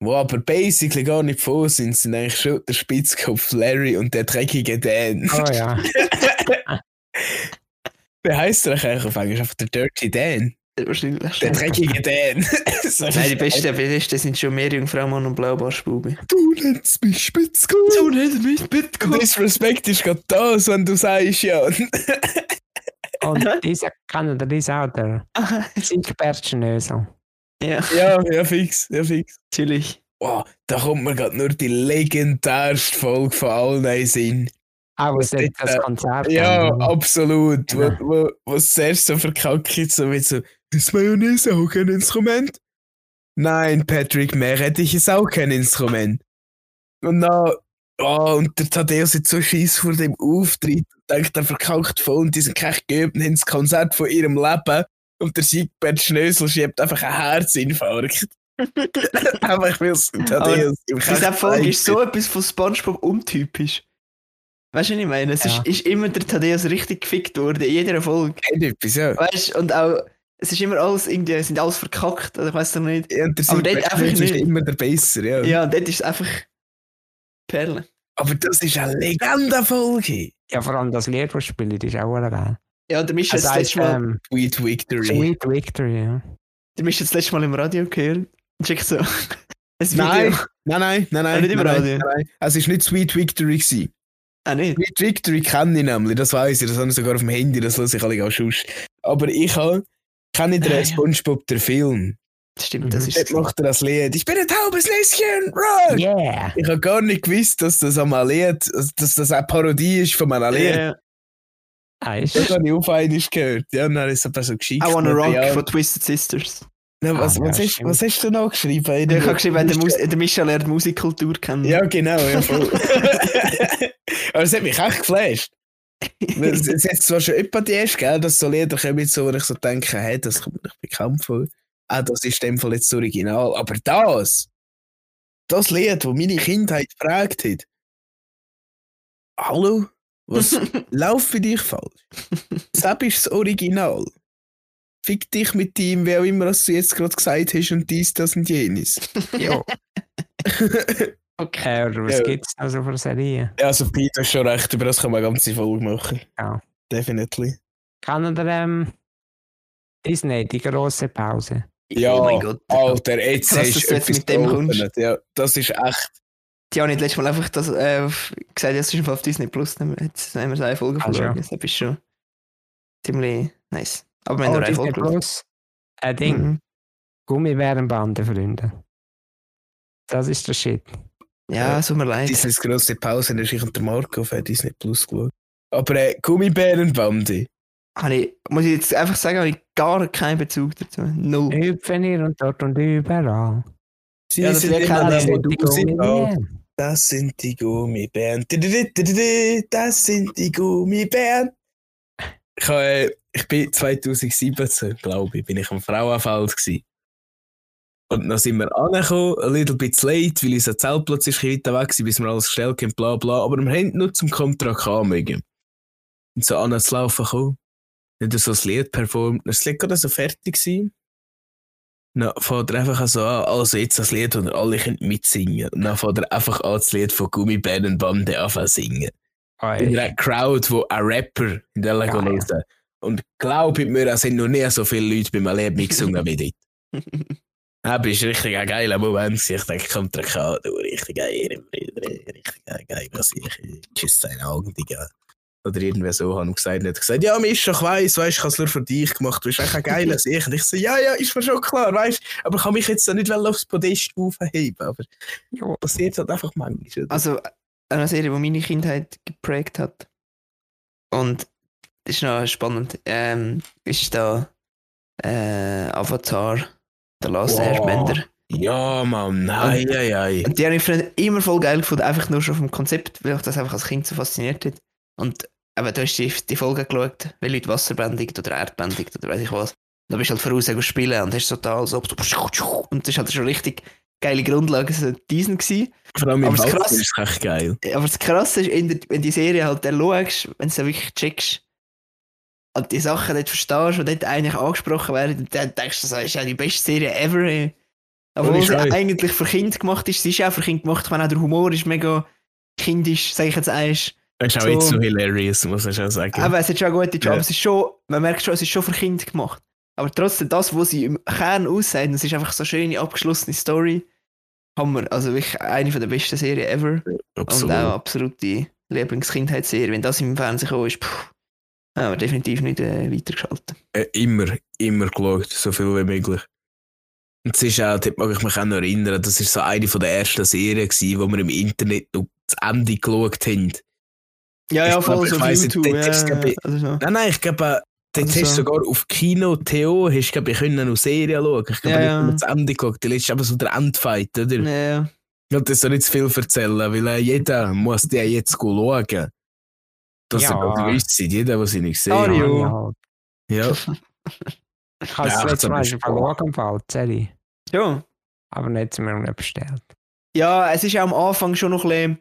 wo aber basically gar nicht vor sind, sind eigentlich schon der Spitzkopf Larry und der dreckige Dan. Oh ja. [laughs] Wie heißt der eigentlich auf Englisch? Einfach der Dirty Dan. Wahrscheinlich. Der dreckige Dan. [laughs] Nein, die besten, die besten sind schon mehr Jungfraumann und Blaubarschbubi. Du nennst mich Spitzkopf. Du nennst mich Bitcoin. Disrespect ist gerade das, wenn du sagst ja. Und dieser kann der ist auch der [laughs] Siegbert Schnösel. Ja, ja, ja, fix, ja, fix. natürlich. Wow, da kommt mir gerade nur die legendärste Folge von allen in Sinn. Auch was Das das äh, Konzert Ja, haben. absolut. Wo, Ja. wo, wo es zuerst so verkackt ist, so mit so, ist Mayonnaise auch kein Instrument? Nein, Patrick, Meerrettich ist auch kein Instrument. Und dann, oh, und der Thaddeus hat so Schiss vor dem Auftritt und denkt, er verkackt voll und die sind kein geübt und haben das Konzert von ihrem Leben. Und der Siegbert Schnösel schiebt einfach ein Herzinfarkt. [laughs] einfach weil es Thaddeus im Diese Folge ist so etwas von Spongebob untypisch. Weißt du, was ich meine? Es Ja. ist, ist immer der Thaddeus richtig gefickt worden, in jeder Folge. Etwas, ja. Weißt du, und auch, es ist immer alles irgendwie, es sind alles verkackt, oder ich weiß doch nicht. Ja, und der Aber dort einfach Schnösel ist nicht. immer der Besser, ja. Ja, und dort ist es einfach Perle. Aber das ist eine Legendenfolge. Ja, vor allem das Lied, das ist auch geil. Ja, der Misch hat Das das letzte Mal, ähm, Sweet Victory. Sweet Victory, ja. der Misch hat das letzte Mal im Radio gehört. Schickt so. [laughs] Nein, nein, nein, nein, nein. nicht im Radio? Es war nicht Sweet Victory. Gewesen. Ah, nicht? Sweet Victory kenne ich nämlich, das weiß ich, das habe ich sogar auf dem Handy, das lasse ich alle auch schon. Aber ich habe, kenne den Ah. Spongebob, der Film. Stimmt, das Mhm. ist Dort macht er das Lied. Ich bin ein taubes Näschen, run! Yeah! Ich habe gar nicht gewusst, dass das einmal Lied, also, dass das eine Parodie ist von einem Lied. Ja, Ist Das habe ich auf einmal gehört. Ja, und dann ist es aber so geschickt. I Wanna Rock Ja. von Twisted Sisters. Ja, was, Ah, ja, was, hast, was hast du noch geschrieben? Ich habe geschrieben, der, Mus der Micha lernt Musikkultur kennen. Ja, genau, ja, voll. [laughs] Aber es hat mich echt geflasht. es, es hat zwar schon etwa die erste, gell, dass so Lieder kommen, so, wo ich so denke, hey, das kommt mir nicht bekannt vor. Ah, das ist in dem Fall jetzt das Original. Aber das, das Lied, das meine Kindheit geprägt hat. Hallo? Was [laughs] läuft für dich falsch? Das ist das Original. Fick dich mit ihm, wer auch immer was du jetzt gerade gesagt hast und dies, das und jenes. [laughs] ja. [laughs] Okay. Oder was Ja. gibt es noch so für Serien? Ja, also Peter ist schon recht, über das kann man eine ganze Folge machen. Ja. Definitely. Kann er ähm, Disney, die große Pause? Ja, Oh mein Gott. Alter, jetzt du jetzt etwas mit dem kommst. Ja, das ist echt. Die haben nicht letztes Mal einfach das, äh, gesagt, es ist auf Disney Plus. Dann haben- Jetzt haben wir so eine Folge Ah, verloren. ja. Das ist schon ziemlich nice. Aber wir haben Oh, nur eine Disney Folge. Plus. Ein Ding. Mhm. Gummibärenbande, Freunde. Das ist der Shit. Ja, es tut mir leid. Disneys grosse Pause hast ich und der Marco auf Disney Plus geschaut. Aber äh, Gummibärenbande. Habe ich, muss ich jetzt einfach sagen, habe ich gar keinen Bezug dazu. Null. Hüpfen hier und dort und überall. Sie Ja, das sind immer da, wo du Gummibären. Das sind die Gummibären. Das sind die Gummibären. Ich, äh, ich bin 2017, glaube ich, bin ich am Frauenfeld gsi. Und dann sind wir angekommen, a little bit late, weil unser Zeltplatz ist ein weiter weg war, bis wir alles gestellt haben, bla bla. Aber wir haben nur zum Kontrakt anmögen. Und so an zu laufen gekommen. Nicht so ein Lied performt. Das Lied gerade so fertig gewesen. Dann fängt er einfach so an, also jetzt das Lied, das ihr alle könnt mitsingen. Und dann fängt er einfach an, das Lied von Gummibärenbande zu singen. In Oi. einer Crowd, wo ein Rapper in der Geil. gelesen Und glaubet mir, es sind noch nie so viele Leute beim Lied mitgesungen wie dort. [laughs] Ja, bist richtig ein geiler Moment. Ich denke, kommt der K, du richtig geil, richtig geil, geil, was ich, tschüss deine Augen, Digga. Oder irgendwie so haben gesagt, nicht gesagt, ja, Mischa, ich weiss, weißt, ich habe es nur für dich gemacht, du bist echt ein geiler [laughs] Sieg. Und ich so, ja, ja, ist mir schon klar, weißt, aber ich kann mich jetzt nicht aufs Podest aufheben, aber Ja. passiert halt einfach manchmal. oder? Also, eine Serie, die meine Kindheit geprägt hat. Und das ist noch spannend. Ähm, ist da äh, Avatar, The Last Wow. Airbender. Ja, Mann, nein, nein, nein. Und die habe ich immer voll geil gefunden, einfach nur schon vom Konzept, weil ich das einfach als Kind so fasziniert hat. Und aber du hast die, die Folge geschaut, weil Leute Wasser bändigt oder Erd bändigt oder weiß ich was. Da bist du halt voraus spielen und hast total so und das ist halt schon richtig geile Grundlage so diesen gewesen. Vor allem im Aber das Wald krass- ist es echt geil. Aber das Krasse ist, der, wenn die Serie halt dann schaust, wenn du sie wirklich checkst und die Sachen dort verstehst, die dort eigentlich angesprochen werden, dann denkst du, das ist ja die beste Serie ever. Obwohl sie eigentlich für Kinder gemacht ist. Sie ist auch für Kinder gemacht. Ich meine, auch der Humor ist mega kindisch, sag ich jetzt eins. Das ist auch So. jetzt so hilarious, muss ich schon sagen. Aber es hat schon gute Job. Ja. Es ist schon, man merkt schon, es ist schon für Kinder gemacht. Aber trotzdem, das, was sie im Kern aussehen, das ist einfach so eine schöne, abgeschlossene Story. Hammer. Also wirklich eine von der besten Serien ever. Absolut. Und auch absolut die Lieblingskindheitsserie. Wenn das im Fernsehen gekommen ist, pff, haben wir definitiv nicht äh, weitergeschaltet. äh, immer, immer geschaut, so viel wie möglich. Und es ist auch, dort mag ich mich auch noch erinnern, das ist so eine von der ersten Serien gewesen, wo wir im Internet noch das Ende geschaut haben. Ja, Ich ja, voll ich so auf YouTube. Ja, ich- also so. Nein, nein, ich glaube, dort Also hast du so. sogar auf Kino Theo, hast du, ich können noch Serien schauen. Ich glaube, Ja, ich habe ja. das Ende geschaut. Die letzte ist aber so der Endfight, oder? Ja, ja. Ich will das so nicht zu viel erzählen, weil äh, jeder muss die jetzt schauen. Das Ja. ist ja gewiss, jeder, der sie nicht gesehen Ah, hat. ja. Ja, Ja, ich habe Ja, es letztes das Mal ist schon verloren ja. Aber nicht zu mir nicht bestellt. Ja, es ist auch am Anfang schon noch ein bisschen.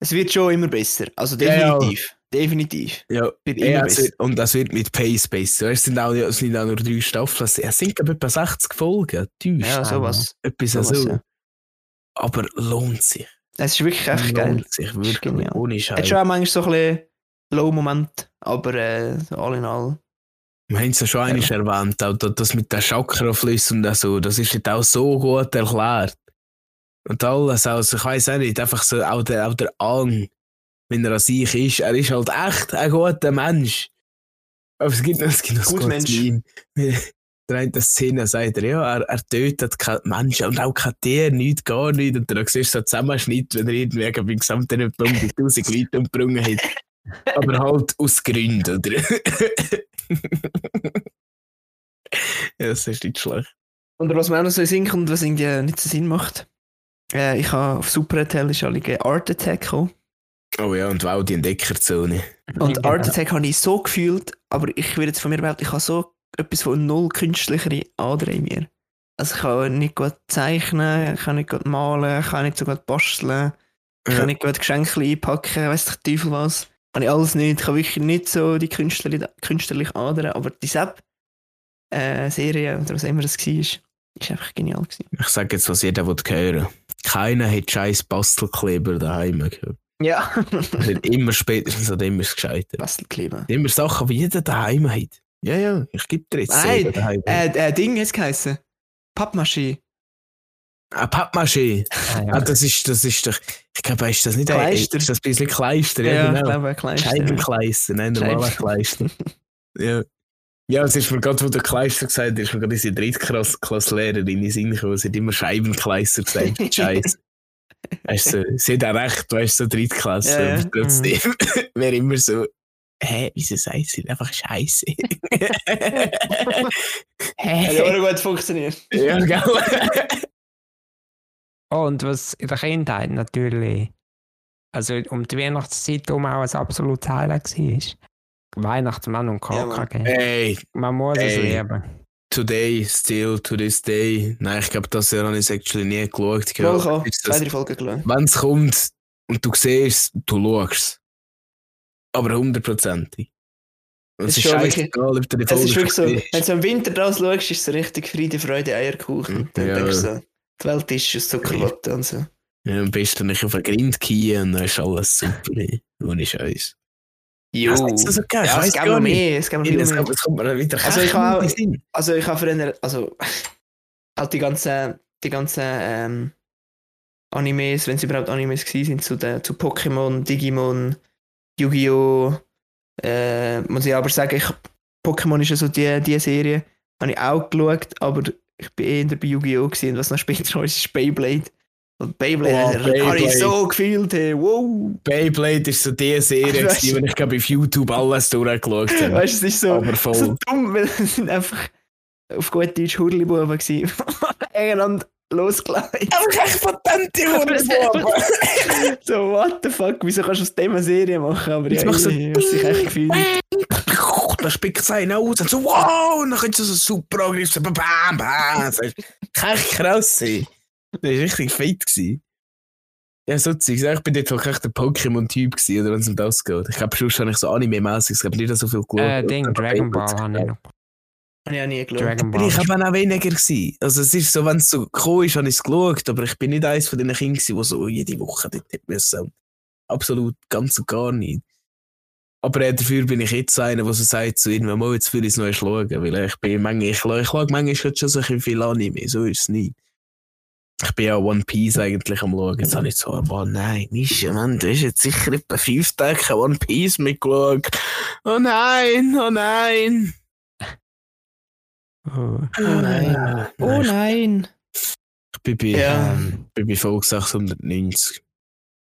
Es wird schon immer besser. Also Ja, ja. definitiv. Definitiv. ja. Wird immer Ja, wird, und das wird mit Pace besser. Es sind auch, es sind auch nur drei Staffeln. Es sind glaube etwa 60 Folgen. Täuscht. Ja, sowas. Etwas sowas, so. ja. Aber lohnt sich. Es ist wirklich echt lohnt geil. sich wirklich. genial. Ohne Hat Scheiß. schon auch manchmal so ein bisschen Low-Moment, aber äh, all in all. Wir haben es ja schon einmal erwähnt, auch da- das mit den Chakraflüssen und so, das ist nicht auch so gut erklärt. Und alles, also ich weiß auch nicht, einfach so, auch der, auch der Ang, wenn er an sich ist, er ist halt echt ein guter Mensch. Aber es gibt, noch- es gibt noch Gut Mensch. Meme. [laughs] Der eine Szene sagt er, ja, er, er tötet keine Menschen und auch kein Tier, nichts, gar nichts. Und dann siehst du so einen Zusammenschnitt, wenn er irgendwie beim gesamten Punkt 1000 Leute umgebrungen hat. [laughs] Aber halt aus Gründen, oder? [laughs] ja, das ist nicht schlecht. Und was mir auch noch so Sinn kommt, was irgendwie nicht so Sinn macht. Äh, ich habe auf Super RTL ist alle Art Attack gekommen. Oh ja, und wow, die Entdeckerzone. Und Genau. Art Attack habe ich so gefühlt, aber ich will jetzt von mir behaupten, ich habe so etwas von null künstlichere Adern in mir. Also ich kann nicht gut zeichnen, ich kann nicht gut malen, ich kann nicht so gut basteln, ich Ja. kann nicht gut Geschenke einpacken, weiss ich Teufel was. Kann ich alles nicht, ich habe wirklich nicht so die künstlerliche, künstlerliche Adern, aber die Sepp-Serie, oder was immer das war, ist einfach genial gewesen. Ich sage jetzt, was jeder will hören. Keiner hat scheiß Bastelkleber daheim gehabt. Ja. Das immer spätestens an dem ist es gescheitert. Bastelkleber. Immer Sachen, die jeder daheim hat. Ja, ja, ich gebe dir jetzt Nein, daheim. Äh, äh, Ding hat es geheißen. Pappmaché. Ein Pappmaché. Ah, Ah, ja. das ist, das ist doch, ich glaube, ist das nicht ein, Kleister. ist das ein bisschen Kleister? Ja, Ja, ich genau. glaube, ein Kleister. Scheibenkleister, nein, normaler Kleister. [laughs] ja. Ja, es ist mir gerade, wo der Kleister gesagt hat, ist mir gerade unsere Drittklasslehrerin in den Sinn gekommen. Sie hat immer Scheibenkleister gesagt. [laughs] Scheiße. Weißt du, sie hat auch recht, du hast so Drittklasse. Ja, ja. Aber trotzdem [laughs] wäre immer so, hä, wieso sagt sie einfach Scheiße? [laughs] Hat ja auch gut funktioniert. ja, genau. Und was in der Kindheit natürlich, also um die Weihnachtszeit herum auch ein absolutes Highlight war. Weihnachtsmann und Ja, Mann. KKG. Hey, Man muss es Ey. lieben. today, still to this day. Nein, ich glaube, das Jahr habe ich es actually nie geschaut. Gekommen. Ist Zwei, drei Folgen geschaut. Wenn es kommt und du siehst, du schaust. Aber hundertprozentig. Und Ist es ist schon scheißegal, ob du die Es Folge ist wirklich so, wenn du im Winter draus schaust, ist es so richtig Friede, Freude, Eierkuchen. Dann Ja. denkst du so, die Welt ist aus Zuckerwatte und so. Ja, am besten nicht auf einen Grind gehen und dann ist alles super. ey. Ohne Scheiß. Jo. Was ist das? Ich Ja, es gibt gar noch mehr, es gibt noch mehr. kommt, kommt mir wieder Also ich [laughs] habe-. Also ich habe früher, also halt die ganzen, die ganzen ähm, Animes, wenn es überhaupt Animes gewesen sind, zu, zu Pokémon, Digimon, Yu-Gi-Oh! Äh, muss ich aber sagen, ich, Pokémon ist ja so die, die Serie, habe ich auch geschaut, aber ich bin eher bei Yu-Gi-Oh! und was noch später [laughs] ist, ist Beyblade. Und Beyblade, Oh, habe ich so gefühlt, hey, wow! Beyblade ist so die Serie, [laughs] Weißt wo ich glaube auf YouTube alles durchgeschaut habe. Weißt du, es ist so, Aber voll. so dumm, weil [laughs] es sind einfach auf gut Deutsch Hurlibuben gewesen, die [laughs] einander losgelegt. Aber echt patente Aber so, what the fuck, wieso kannst du aus dem eine Serie machen? Aber Jetzt ja, machst du ich, ich, ich echt gefühlt. Dann spickt es einen aus und so, wow, und dann kannst du so super Angriff, so bam, bam, Das ist kann echt krass sein. Das war richtig fett. Gewesen. Ja, so sagen, ich bin dort wirklich echt der Pokémon-Typ gewesen, oder wenn es um das geht. Ich glaube, sonst habe ich so Anime-mäßig, ich habe nicht so viel geschaut. Äh, Ding, Dragon Ball habe ich noch. Habe ich auch nie geschaut. Dragon Ball. ich aber auch weniger gewesen. Also es ist so, wenn es so gekommen ist, habe ich es geschaut, aber ich bin nicht eines von den Kindern, die so jede Woche dort hätte müssen. Absolut, ganz und gar nicht. Aber äh, dafür bin ich jetzt einer, der so sagt, so irgendwann mal, jetzt will ich es noch schauen, weil ich bin manchmal, ich, ich schaue manchmal schon so ein bisschen viel Anime, so ist es nicht. Ich bin ja One Piece eigentlich am schauen, jetzt habe ich so, oh nein, Mischa, Mann, du hast jetzt sicher etwa fünf Tage One Piece mitgeschaut. Oh nein, oh nein. Oh, Oh nein. Oh nein. Ich bin bei, Ja. ähm, bin bei Folge 690.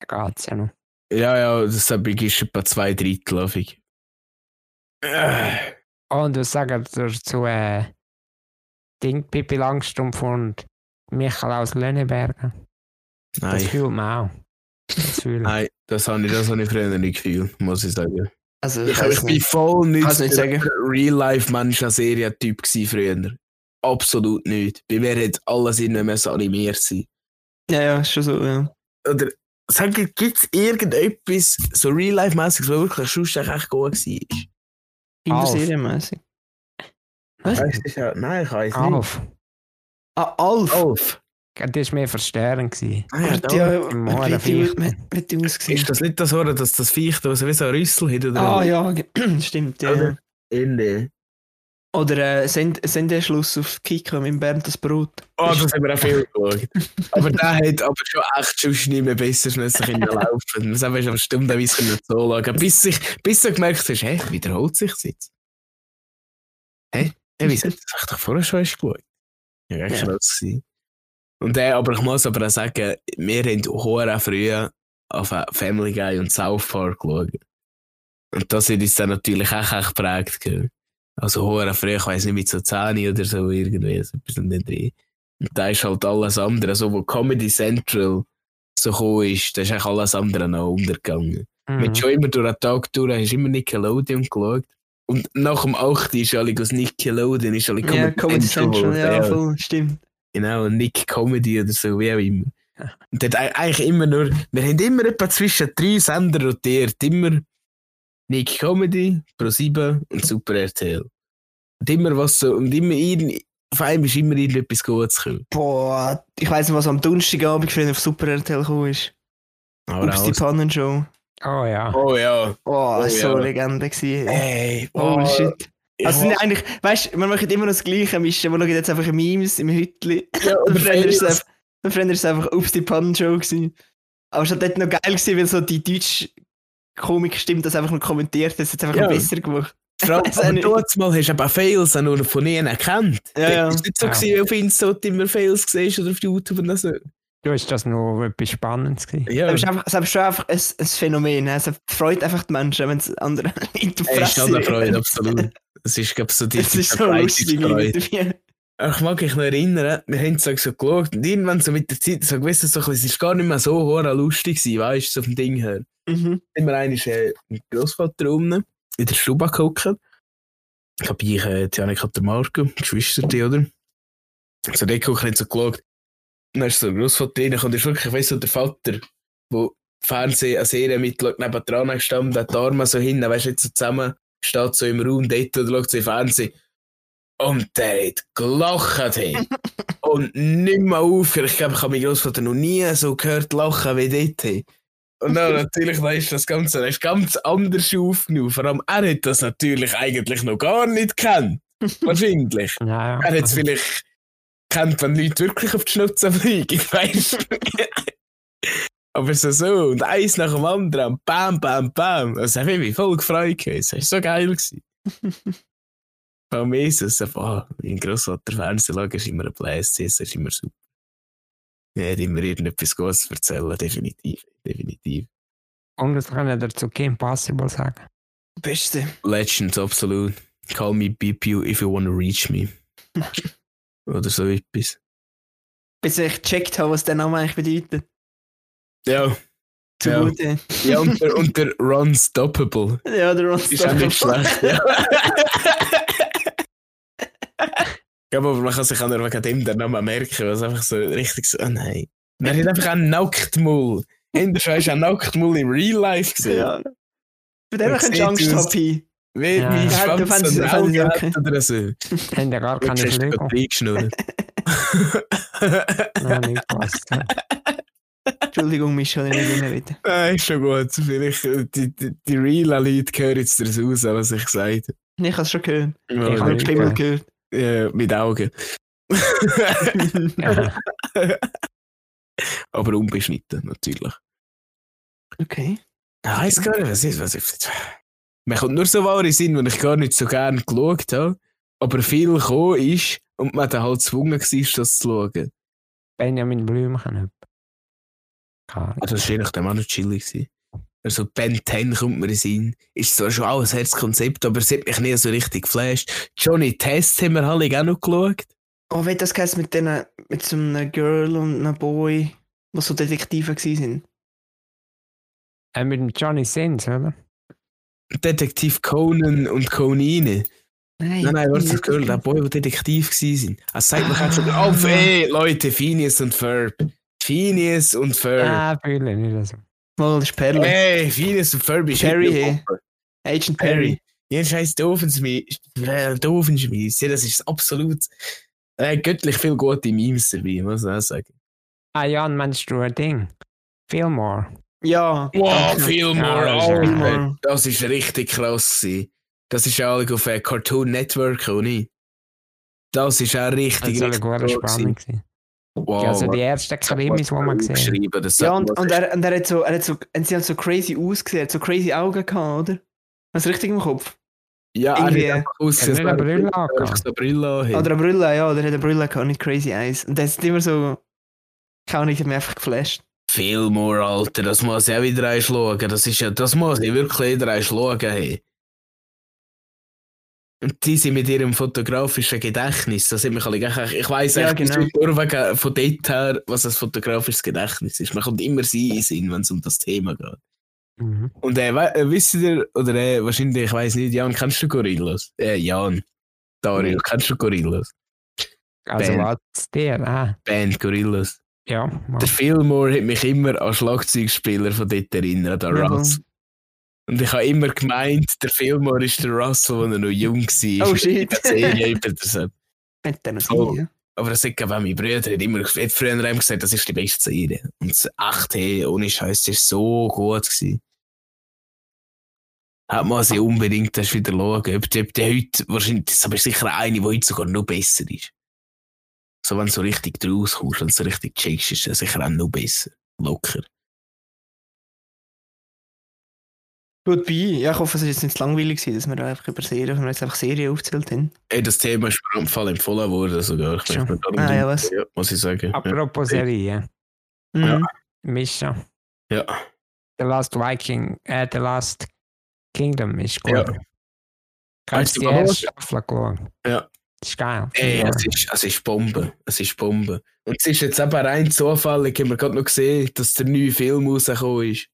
geht's ja noch. Ja, ja, das habe ich ist etwa zwei Drittel, glaube ich. Äh, Oh, und was sagen dazu, äh, Ding, Pippi Langstrumpf und Michael aus Lönneberger? Das Nein, fühlt man auch. Das fühle ich. nein, das habe ich, das habe ich früher nicht gefühlt, muss ich sagen. Also, Ich, ich, bin nicht. voll nicht, nicht sagen. Real-Life-Mensch-Serie-Typ gewesen früher. Absolut nicht. Bei mir hätte alles irgendwie müssen animiert sein. Ja, ja, ist schon so, ja. Oder sag, gibt es irgendetwas so Real-Life-mäßiges, was wirklich sonst echt gut war? Kinderserienmäßig. Was? Nein, ich weiß nicht. Alf. Ah, Alf. Alf. Das war mehr verstörend. gewesen. Ah, ja, da. ja, hat Mohrenviech. richtig- hat richtig ausgesehen. Ist das nicht das, oder, dass das Viech da so wie so ein Rüssel hat? Oder Ah ja, [clears throat] stimmt. Ja. Oder? Ende. Oder äh, Send Sendeschluss auf Kika mit Bernd das Brot. Oh, das haben wir auch viel geschaut. [laughs] aber der hat aber schon echt schon nicht mehr besser müssen können laufen. Das haben wir schon stundenweise können zuschauen. Bis, ich, bis du gemerkt hast, hä, wiederholt sich jetzt. Hä? Hey, wieso? Das habe ich doch vorher schon erst geschaut. Ja, echt Ja. krass gewesen. Und äh, aber ich muss aber auch sagen, wir haben hoher früher auf Family Guy und South Park geschaut. Und das hat uns dann natürlich auch echt geprägt. gell. Also hoher früher, ich weiß nicht, mit so 10 oder so irgendwie, so etwas in Dreh. Und da ist halt alles andere, so wo Comedy Central so gekommen ist, da ist eigentlich alles andere noch untergegangen. Mhm. Mit schon immer durch den Tag durch, hast du immer Nickelodeon geschaut. Und nach dem 8. ist alle aus Nickelodeon, ist alle Ja, Comedy Central, geworden, ja, voll, stimmt. Genau, Nick Comedy oder so, wie auch immer. Und dort ei- eigentlich immer nur, wir haben immer etwa zwischen drei Sender rotiert, immer Nick Comedy, Pro7 und Super RTL. Und immer was so, und immer irgend, auf einem ist immer irgendetwas Gutes gekommen. Boah, ich weiss nicht, was am Donnerstagabend früher auf Super RTL gekommen ist. Aber Ups, die Pannenshow. Oh ja. Oh ja. Oh, Oh, so ja. eine Legende gewesen. Ey, Oh, shit. ich Also sind eigentlich, weißt du, wir machen immer noch das Gleiche mischen. Wir schauen jetzt einfach Memes im Hütli. ja, Und [laughs] früher ist es einfach, ist einfach Ups, die Pannenshow gewesen. Aber es hat dort noch geil gewesen, weil so die deutsche Komik stimmt, das einfach noch kommentiert hat. Das hat es einfach Ja. noch besser gemacht. Vor allem, [laughs] nicht. dort mal hast du eben Fails auch nur von ihnen erkannt. Ja, ja. Es ist nicht so, Ja. gewesen, auf Insta du immer Fails gesehen oder auf YouTube und so. Du hast das noch etwas Spannendes gewesen. Ja, es ist, einfach, es ist schon einfach ein, ein Phänomen. Es freut einfach die Menschen, wenn es andere in [laughs] die es ist schon eine Freude, absolut. Es ist, glaube ich, so die Es ist so lustig irgendwie. Ich mag mich noch erinnern, wir haben so, so geschaut und irgendwann so mit der Zeit so gewusst, so, es ist gar nicht mehr so hoher lustig gewesen, weißt du, so vom Ding her. Mhm. Immer einmal äh, mit Großvater unten in der Stube geguckt. Ich habe ich, äh, die Janik hat der Marco, Geschwister, die, oder? So, der guckt, hat so geschaut. Und dann ist so der Großvater reingekommen und ist wirklich, ich weiss so, der Vater, wo Fernsehen, eine Serie mitschaut, neben dran gestanden, hat die Arme so hin, weißt du, jetzt so zusammen, steht so im Raum dort oder schaut so im Fernsehen. Und der hat gelacht, hey. [laughs] und nicht mehr aufgehört. Ich glaube, ich habe meinen Großvater noch nie so gehört lachen wie dort, hey. Und dann [laughs] natürlich, da ist das Ganze das ist ganz anders aufgenommen. Vor allem, er hat das natürlich eigentlich noch gar nicht gekannt. [laughs] Wahrscheinlich. Ja, ja. Er hat es vielleicht kennt, wenn Leute wirklich auf die Schnauze fliegen, weißt du? Aber so so, und eins nach dem anderen, bam, bam, bam. Das hat mich voll gefreut. gewesen. Das war so geil. gewesen. [laughs] Von mir ist es einfach, oh, mein Grossvater Fernsehen schauen, ist immer ein Blast, das ist immer super. Er hat immer irgendetwas Gutes zu erzählen, definitiv, definitiv. Und das kann ich dazu Kim Possible sagen. Beste. Legends, absolut. Call me BPU if you wanna reach me. [laughs] Oder so etwas. Bis ich gecheckt habe, was der Name eigentlich bedeutet. Ja, Zu Ja. gut, ey. ja und, der, und der Runstoppable. Ja, der Ron Ist auch nicht schlecht, ja. [laughs] Ich glaube, aber man kann sich auch nur wegen dem den Namen merken, was einfach so richtig so, oh nein. Man hat einfach einen Nacktmull. Hinterher du einen Nacktmull im Real Life gesehen. Ja. Bei dem kannst du Angst haben. Wie Ja. mein Schwanz du fändest- so ein fändest Auge okay. hat oder so. Haben ja gar keine gerade reingeschnurrt. Nein, nicht passt. Entschuldigung, Michel, ich nicht reden. Nein, ist schon gut. Vielleicht, äh, die, die, die realen Leute hören jetzt das raus, was ich gesagt habe. Ich habe es schon gehört. Ich habe nicht Stimme gehört. Ja, mit Augen. [laughs] Aber unbeschnitten, natürlich. Okay. Ich weiß gar nicht, was ist. Was ist. Man kommt nur so wahre Sinn, wenn ich gar nicht so gerne geschaut habe, aber viel gekommen ist und man dann halt gezwungen war, das zu schauen. Benjamin Blümchen. Keine Ahnung. Also das war eigentlich dann auch noch chillig. Also Ben 10 kommt mir in Sinn. Ist zwar schon auch ein Herzkonzept, aber es hat mich nie so richtig geflasht. Johnny Test haben wir alle auch noch geschaut. Oh, wie das geheißen mit, denen, mit so einem Girl und einem Boy, die so Detektive waren. Äh, mit dem Johnny Sins, oder? Detektiv Conan und Conine. Nein, Nein, nein, warte, das Girl, der Boy, der Detektiv war. Es sagt mir schon Ah. auf, ey, Leute, Phineas und Ferb. Phineas und Ferb. Ah, fühle nicht so. Mal, das ist Perle. Ey, Phineas und Ferb ist Perry, hey. Agent Perry. Ja, scheiß Doofenschmied. Äh, Doofenschmied. Ja, das ist absolut äh, göttlich viel gute Memes dabei, muss ich auch sagen. Ah, Jan, meinst du ein Ding? Fillmore. Ja. Wow. Fillmore, Ja, das Alter. Fillmore. Das ist richtig krass. Das ist auch auf äh, Cartoon Network, oder nicht? Das ist auch Das richtig, soll eine richtig Spannung gewesen. Wow, also die ersten Krimis, die man gesehen das Ja, und, und, er, und er hat so, er hat so, und sie haben so crazy ausgesehen, er hat so crazy Augen gehabt, oder? Hast du richtig im Kopf? ja, er irgendwie- hat einfach ausgesehen, Er hat nicht eine Brille er so eine Brille. Oder eine Brille, ja, oder er hat eine Brille gehabt, nicht crazy eyes. Und das ist immer so, ich hab mich einfach geflasht. Fillmore, Alter, das muss ich auch wieder einschlagen. Das ist ja, das muss ich wirklich wieder einschlagen, hey. Und die sind mit ihrem fotografischen Gedächtnis, das hat mich alle ich weiss Ja, eigentlich genau. von dort her, was ein fotografisches Gedächtnis ist. Man kommt immer sie in den Sinn, wenn es um das Thema geht. Mhm. Und äh, we- äh, wisst ihr, oder äh, wahrscheinlich, ich weiß nicht, Jan, kennst du Gorillas? Äh, Jan. Dario, kennst du Gorillas? Also Band. was der? Ah, Band Gorillas. Ja. mal. Der Fillmore hat mich immer an Schlagzeugspieler von dort erinnert, an Ja, Russ. Und ich habe immer gemeint, der Fillmore ist der Russell, als er noch jung war. Oh, shit. Das. Hat der noch Oh. ja? Aber das sagt aber mein Bruder hat immer hat früher einem gesagt, das ist die beste Serie. Und es- echt, hey, ohne Scheiß, das war so gut. Gewesen. Hat man sie unbedingt wieder schauen. Ob die, ob die heute, wahrscheinlich, das ist aber sicher eine, die heute sogar noch besser ist. So, wenn du so richtig draus kommst, wenn du so richtig checkst, ist das sicher auch noch besser. Locker. Gut, bei. Ja, ich hoffe, es ist jetzt nicht zu langweilig gewesen, dass wir da einfach über Serien, wenn wir jetzt einfach Serien aufzählt haben. Ey, das Thema ist mir am Fall empfohlen worden sogar. Ich möchte darum Ah, ja, was? muss ich sagen. Ja. Apropos Serie. Mhm. Mischa. ja. The Last Viking, äh, The Last Kingdom ist gut. Ja. Kannst du die erste Staffel schauen? Ja. Das ist geil. Ey, ja. es, ist, es ist Bombe. Es ist Bombe. Und es ist jetzt eben rein zufällig, haben wir gerade noch gesehen, dass der neue Film rausgekommen ist.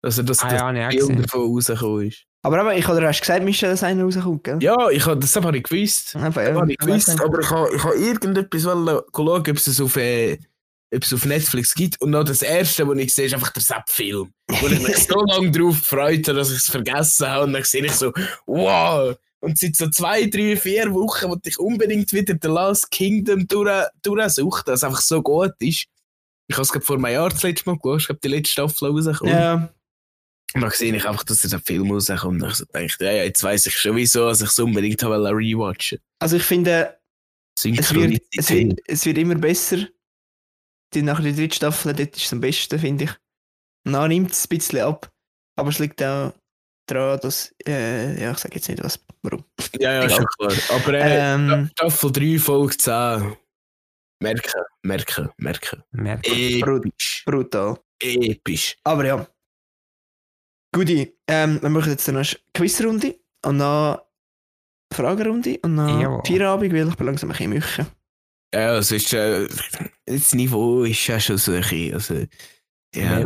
Also, dass Ah, das ja, habe auch Film davon rausgekommen ist. Aber aber ich habe erst gesagt, Michel, dass einer rauskommt, gell? Ja, ich hab, das habe ich gewusst. Aber, Das habe ich gewusst, aber ich habe ich hab irgendetwas wollen schauen, ob es auf, äh, ob es auf Netflix gibt. Und noch das erste, was ich sehe, ist einfach der Sepp-Film. Wo ich mich [laughs] so lange darauf gefreut habe, dass ich es vergessen habe. Und dann sehe ich so, wow! Und seit so zwei, drei, vier Wochen wollte ich unbedingt wieder The Last Kingdom durch, durchsuchen, dass es einfach so gut ist. Ich habe es gerade vor einem Jahr das letzte Mal geschaut, ich habe die letzte Staffel rausgekommen. Ja, Und dann sehe ich einfach, dass der Film rauskommt. Und ich so dachte, ja, ja, jetzt weiss ich schon wieso, dass ich es unbedingt habe rewatchen also ich finde, Es wird, es, wird, es wird immer besser. Die, nach der dritten Staffel, dort ist es am besten, finde ich. Dann nimmt es ein bisschen ab. Aber es liegt auch daran, dass. Äh, ja, ich sage jetzt nicht was. Warum. Ja, ja, [laughs] schon klar. Aber äh, Ähm, Staffel 3, Folge 10. Merken, merken, merken. Merkt. Episch. brutal. Episch. Aber ja. Guti, ähm, wir machen jetzt eine Quizrunde und dann Fragerunde und dann Jawohl. Feierabend, weil ich bin langsam ein bisschen müche. Ja, es ist. Äh, das Niveau ist ja schon so ein bisschen. Also, ja,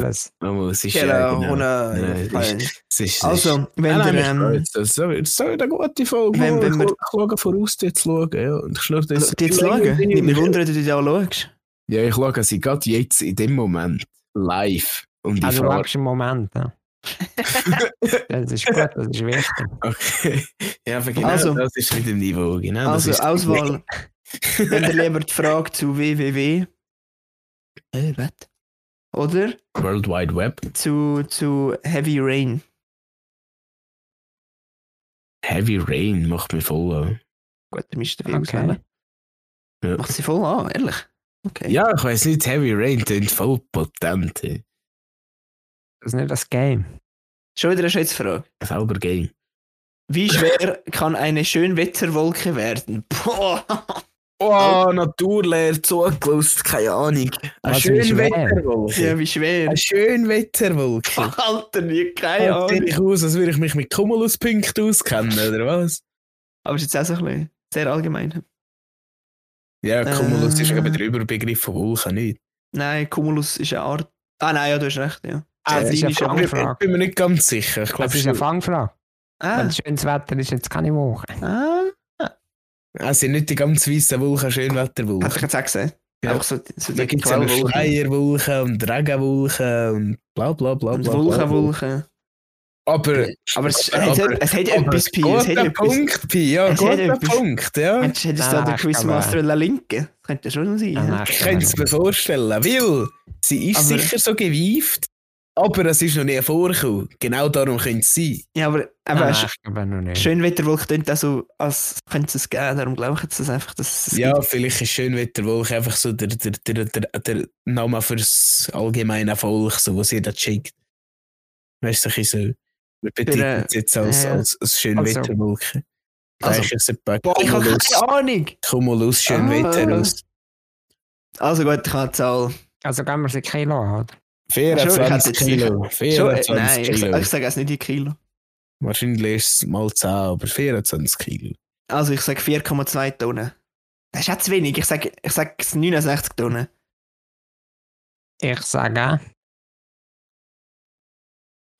ist Genau, ja. Genau. fein. ist, ist, Also, wenn der, mich ähm, das soll, das soll eine gute Folge Wenn- wenn ich wir- schaue- ich schaue voraus, zu schauen. Ja. Und ich schnurre das. jetzt schauen, nicht wundern, dass du die auch schaust. Ja, ich schaue sie gerade jetzt in dem Moment live. Und ich Also, du fahre. lebst im Moment. Ja. [laughs] das ist gut, das ist wichtig. Okay. Ja, aber genau Also- das ist mit dem Niveau. Genau, Also, das ist Auswahl. [laughs] wenn ihr lieber die Frage zu www. Äh, was? Oder World Wide Web. zu, zu Heavy Rain. Heavy Rain macht mich voll an. Gut, dann müsst ihr viel Okay. Ja. Macht sie voll an, ehrlich. Okay. Ja, ich weiß nicht, Heavy Rain klingt voll potent. ey. Das ist nicht das Game. Schon wieder eine Schätzfrage. Selber Game. Wie schwer kann eine Schönwetterwolke werden? Boah. Oh, Naturlehr zugelost, keine Ahnung. Wie schwer? Schönwetterwolke. Ja, wie schwer. Eine Schönwetterwolke. [laughs] Alter, nie, keine sehe Ahnung. ich aus, als würde ich mich mit Cumulus-Punkten auskennen, oder was? Aber es ist jetzt auch so ein bisschen sehr allgemein. Ja, Cumulus ist Äh. eben der Überbegriff von Wolken, nicht? Nein, Cumulus ist eine Art. Ah, nein, ja, du hast recht, ja. Ah, Äh, das ist eine ist Ich Fangfrage. ich bin mir nicht ganz sicher. Ich glaube, Das ist eine Fangfrage. Ah, Wenn schönes Wetter ist, jetzt keine Woche. ah, es sind nicht die ganz weißen Wolken, Schönwetterwolken. hätte ich jetzt auch gesehen. Ja. Einfach so, so Da gibt es ja. Schleierwolken und Regenwolken und bla bla bla Und bla. Wolkenwolken. Aber, Aber es, aber- es, hat, es hat aber etwas Pi. Es hat etwas. Punkt, Pi, ja, Es hat guter. Punkt, ja. Hättest du da den Quizmaster glaube- linken Das könnte schon sein. Ich könnte es mir vorstellen, weil sie ist Aber- sicher so gewieft, aber es ist noch nie vorgekommen. Genau darum könnte es sein. Ja, aber, aber Nein, Sch- ich glaube noch nicht. Schönwetterwolke klingt auch so, als könnte es geben. Darum glaube ich jetzt das einfach, dass es Ja, vielleicht ist Schönwetterwolke einfach so der, der, der, der, der Name fürs allgemeine Volk, so, was jeder schickt. Weißt du, ein bisschen so. Wir betiteln äh, es jetzt als, ja. als, als Schönwetterwolke. Also, es etwa Boah, ich habe keine Ahnung. Cumulus Schönwetterus. Also gut, ich habe die Zahl. Also gehen wir sie Kilo an, oder? Schon, ich hätte 24 jetzt Kilo. Schon, 24 äh, nein, ich, Kilo. ich sage es nicht in Kilo. Wahrscheinlich ist es mal 10, aber 24 Kilo. Also ich sage 4,2 Tonnen. Das ist auch zu wenig. Ich sage ich sage 69 Tonnen. Ich sage.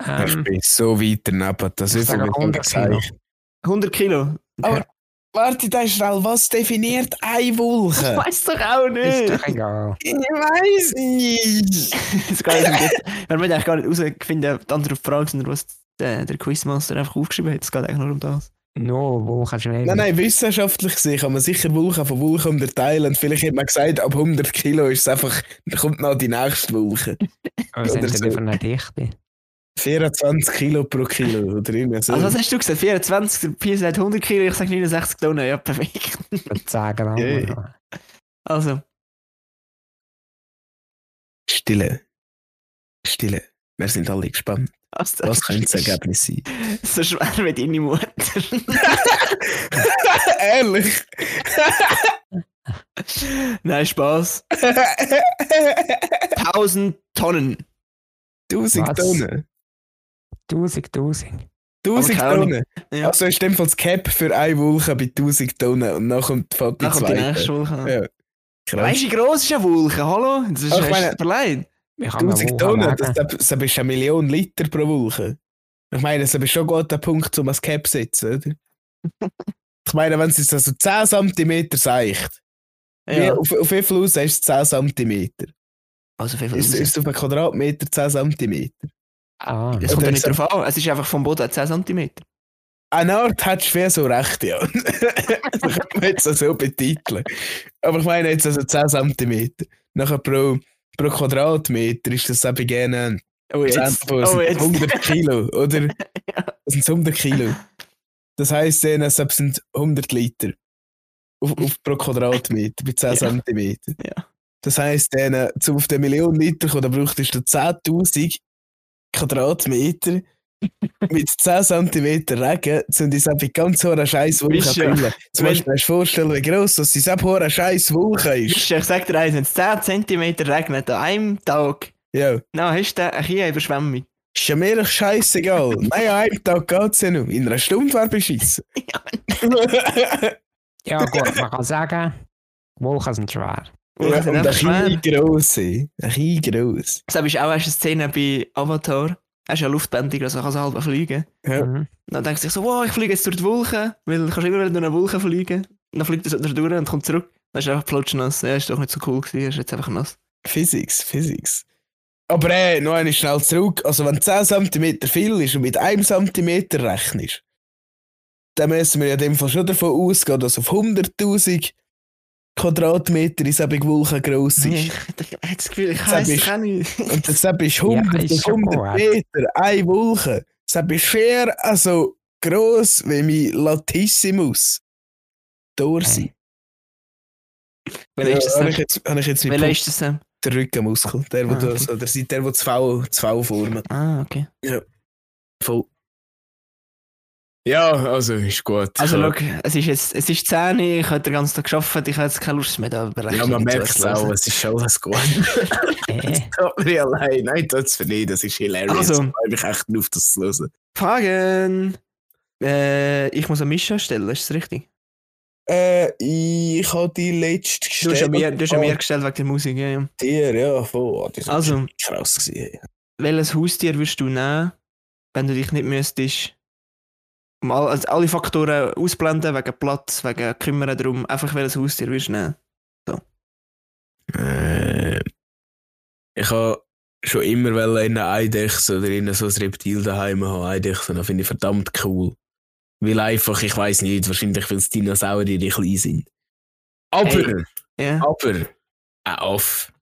ich Ähm, bin so weit daneben, dass ich ich sage 100 Kilo. 100 Kilo. Aber- Warte, da ist schnell, was definiert eine Ich Wolke? weiß doch auch Ist nicht. doch egal. Ich weiß nicht. das geht nicht. Wir eigentlich gar nicht herausfinden, die andere Frage, sondern was der, der Quizmaster einfach aufgeschrieben hat. Es geht eigentlich nur um das. Nur Wochen schwer. Nein, nein, wissenschaftlich gesehen kann man sicher Wolken von Wolken unterteilen. Und vielleicht hat man gesagt, ab 100 Kilo ist es einfach, kommt noch die nächste Wolke. So. von einer Dichte? 24 Kilo pro Kilo oder irgendwas. Also was hast du gesagt? 24, der Pier sagt 100 Kilo, ich sage 69 Tonnen. Ja, perfekt. Das sagen Ja, alle. ja. Also, Stille. Stille. Wir sind alle gespannt. was, Was könnte das Ergebnis sein? [laughs] So schwer wie deine Mutter. [laughs] Ehrlich? [laughs] Nein, Spaß. 1000 Tonnen. 1000 Was? Tonnen. 1000, 1000. 1000 keine Ahnung. Tonnen. Ja. Also ist in dem Fall das Cap für eine Wolke bei 1000 Tonnen und dann kommt fällt die Dann kommt die nächste Wolke. Ja. Krass. Weißt du, wie gross ist eine Wolke? Hallo? Das ist Ach, meine- verleihen. Wir haben eine 1000 Woche Tonnen, das, das, das ist eine Million Liter pro Woche. Ich meine, das ist schon gut der Punkt, um ein Cap zu setzen, oder? [laughs] ich meine, wenn es jetzt also 10 cm seicht, wie, Ja. auf, auf wie viel aus ist es 10 cm? Also viel Ist, ist es auf einen Quadratmeter 10 cm? Ah, Es kommt ja nicht drauf an. Es ist einfach vom Boden 10 cm. Eine Art hättest du wie so recht, ja. das kann man jetzt so betiteln. Aber ich meine jetzt also 10 cm. Nachher pro, pro Quadratmeter ist das eben gerne Oh, jetzt. Example, Oh, jetzt. 100 Kilo, oder? [laughs] Das sind 100 Kilo. Das heisst, es sind 100 Liter. auf, auf pro Quadratmeter bei 10 Ja. cm. Ja. Das heisst, dann, zum auf den Million Liter kommen, dann brauchtest du 10.000 Quadratmeter mit 10 cm Regen, um die Seppi ganz hohe scheiß Wolke Bist zu ja- füllen. Zum Beispiel kannst du dir vorstellen, wie gross das die Seppi hohe scheiß Wolke ist. Ich sag dir eins, wenn es 10 cm regnet an einem Tag, Ja. dann hast du eine Überschwemmung. Ist ja mir scheißegal. [laughs] Nein, an einem Tag geht's ja noch. In einer Stunde wäre beschissen. [laughs] Ja gut, man kann sagen, Wolken sind schwer. Wolken ja, und ein bisschen gross. ey. Ein bisschen gross. Das ist auch eine Szene bei Avatar. Er ist ja luftbändiger, also er kann so halb fliegen. Ja. Mhm. Dann denkt er sich so, wow, ich fliege jetzt durch die Wolken, weil du kannst immer wieder durch eine Wolke fliegen. Und dann fliegt er so durch und kommt zurück. Dann ist er einfach plotschnass. Ja, ist doch nicht so cool gewesen, er ist jetzt einfach nass. Physics, Physics. Aber äh, noch einmal schnell zurück. Also, wenn 10 cm viel ist und mit 1 cm rechnest, dann müssen wir ja in dem Fall schon davon ausgehen, dass auf 100.000 Quadratmeter ist eben Wolke gross ist. [laughs] Nee, ich habe das Gefühl, ich weiß es nicht. [laughs] Und deshalb ist 100 Ja, ist bis schon 100 gut. Meter eine Wolke. Deshalb ist fair also gross wie mein Latissimus. Dorsi. Welcher ist das habe ich jetzt, habe ich jetzt mit Welcher Punkt- ist das denn? der Rückenmuskel. Der, wo Ah, du, okay. so, der, der, der, wo das V, das v formt. Ah, okay. Voll. Ja, also ist gut. Also, schau, es ist jetzt, es ist 10 Uhr, ich habe den ganzen Tag gearbeitet, ich habe jetzt keine Lust mehr da berechnen. Ja, man merkt es auch, es ist schon alles gut. Äh, [laughs] [laughs] Tut mir allein. Nein, das für nicht, das ist hilarious. Also. Ich freue mich echt auf das zu hören. Fragen! Äh, ich muss eine Mischa stellen, ist das richtig? Äh, ich habe die letzte Du hast mir, du hast Ah, mir gestellt wegen der Musik, ja, ja. Tier, ja, voll. Sind Also, krass gewesen. welches Haustier würdest du nehmen, wenn du dich nicht müsstest, um all, also alle Faktoren ausblenden, wegen Platz, wegen Kümmern darum, einfach welches Haustier würdest du nehmen? Äh, ich habe schon immer in einer Eidechse oder in so ein Reptil daheim haben. Eidechsen, das finde ich verdammt cool. Weil einfach, ich weiß nicht, wahrscheinlich weil es Dinosaurier die klein sind. Aber, Hey. Ja. aber, ein Aff.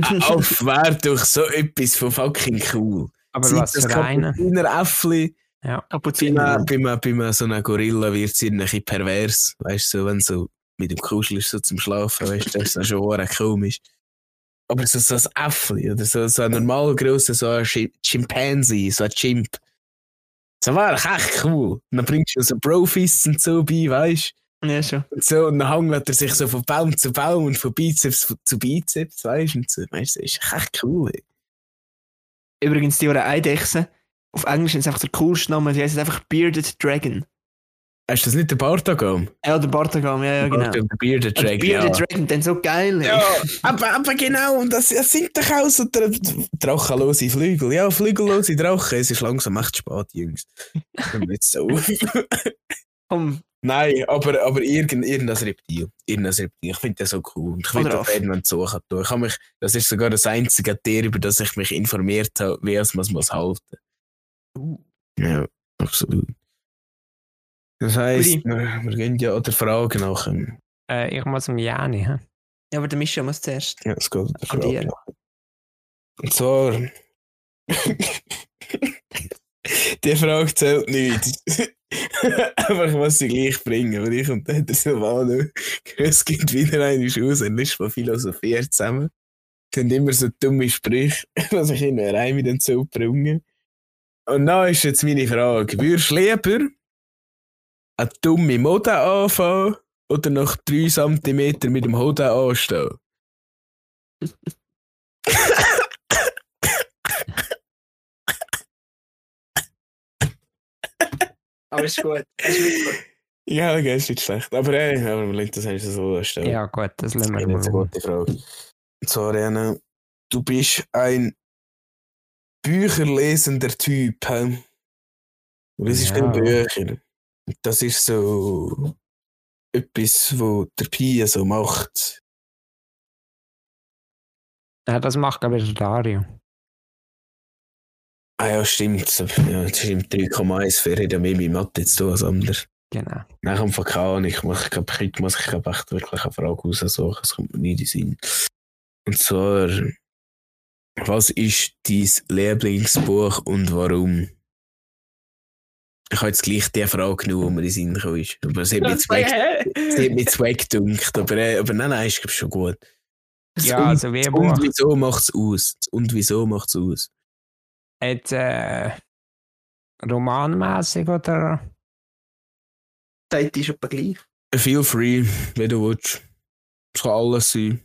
Ein [laughs] Aff wäre doch so etwas von fucking cool. aber Seit was das für einen? Äffli bei Kapuziner. einem, bei einem, bei so einem Gorilla wird es ein bisschen pervers. Weißt du, so, wenn so mit dem Kuschel ist, so zum Schlafen, weißt du, das ist dann schon auch komisch. Aber so, so ein Äffli oder so, so ein normal grosser, so ein Chi- Chimpanzee, so ein Chimp. So wäre echt cool. Und dann bringst du so Profis und so bei, weißt Ja, schon. und so, und dann hangelt er sich so von Baum zu Baum und von Bizeps zu Bizeps, weißt du, und so. Weißt du, das ist echt cool. Ey. Übrigens, die oder Eidechse, auf Englisch ist einfach der coolste Name, die heißt einfach Bearded Dragon. Hast du das nicht der Bartagam? Ja, der Bartagam, ja, ja, genau. Der Bearded Der Dragon. Bearded ja. Dragon, dann so geil. Ja, aber, aber genau, und das, das sind doch auch so dra drachenlose Flügel. Ja, flügellose Drachen, es ist langsam echt spät, Jungs. Hör jetzt so auf. [laughs] Komm, Nein, aber, aber irgend, irgendein Reptil. Irgendein Reptil. Ich finde das so cool. Und ich will Aff. irgendwann suchen. tun. Ich habe mich, das ist sogar das einzige Tier, über das ich mich informiert habe, wie es man es muss halten. Ja, absolut. Das heisst, wir, wir gehen ja an der Frage nach dem. Äh, ich muss mir ja nicht. hä? ja, aber der Mischa muss zuerst. Ja, es geht an der Frage dir. nach. Und zwar. [laughs] Die Frage zählt nicht. [laughs] Ich muss sie gleich bringen, weil ich und der Silvano, es gibt wieder eine aus und ist von Philosophie zusammen. Sind immer so dumme Sprüche, [laughs] was ich in eine Reime dann so bringen. Und da ist jetzt meine Frage: Würdest du lieber eine dumme Mode anfangen oder nach 3 cm mit dem Hoden anstehen? Aber ist gut. Ist wirklich gut. Ja, okay, ist nicht schlecht. Aber ey, aber man lernt das eigentlich so stellen. Ja, gut, das lassen wir Das ist eine mal. gute Frage. Zwar, Jana, du bist ein bücherlesender Typ. He? Du liest Ja. viele Bücher. Das ist so etwas, was der Pia so macht. Ja, das macht, glaube ich, der Dario. Ah ja, stimmt. Ja, das stimmt. 3,1 für hat ja mehr mit Mathe zu tun als anders. Genau. Nein, kommt von keine Ahnung. Ich, mach, ich glaube, heute muss ich glaub, echt wirklich eine Frage raussuchen. Es kommt mir nie in den Sinn. Und zwar, was ist dein Lieblingsbuch und warum? Ich habe jetzt gleich die Frage genommen, die mir in den Sinn gekommen ist. Aber es hat mich weg gedunkt. Aber, äh, aber nein, nein, ist glaub ich, schon gut. Das Ja, und, also wie und Buch. wieso macht es aus? Das Und wieso macht es aus? Jetzt äh, romanmäßig oder? Date ist etwa gleich. Feel free, wie du willst. Es kann alles sein.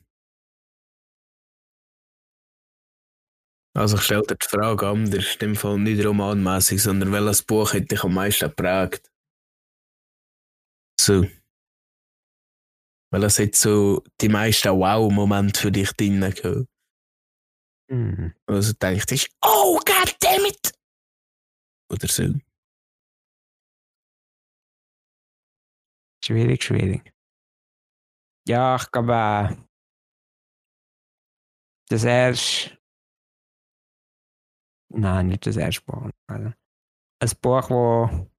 Also ich stelle dir die Frage anders, in dem Fall nicht romanmäßig, sondern welches Buch hat dich am meisten geprägt? So. Weil es hat so die meisten Wow-Momente für dich drin gehabt. Hm. Also denkst du, oh goddammit! Oder so. Schwierig, schwierig. Ja, ich glaube, äh, das erste. Nein, nicht das erste Buch. Also, ein Buch, wo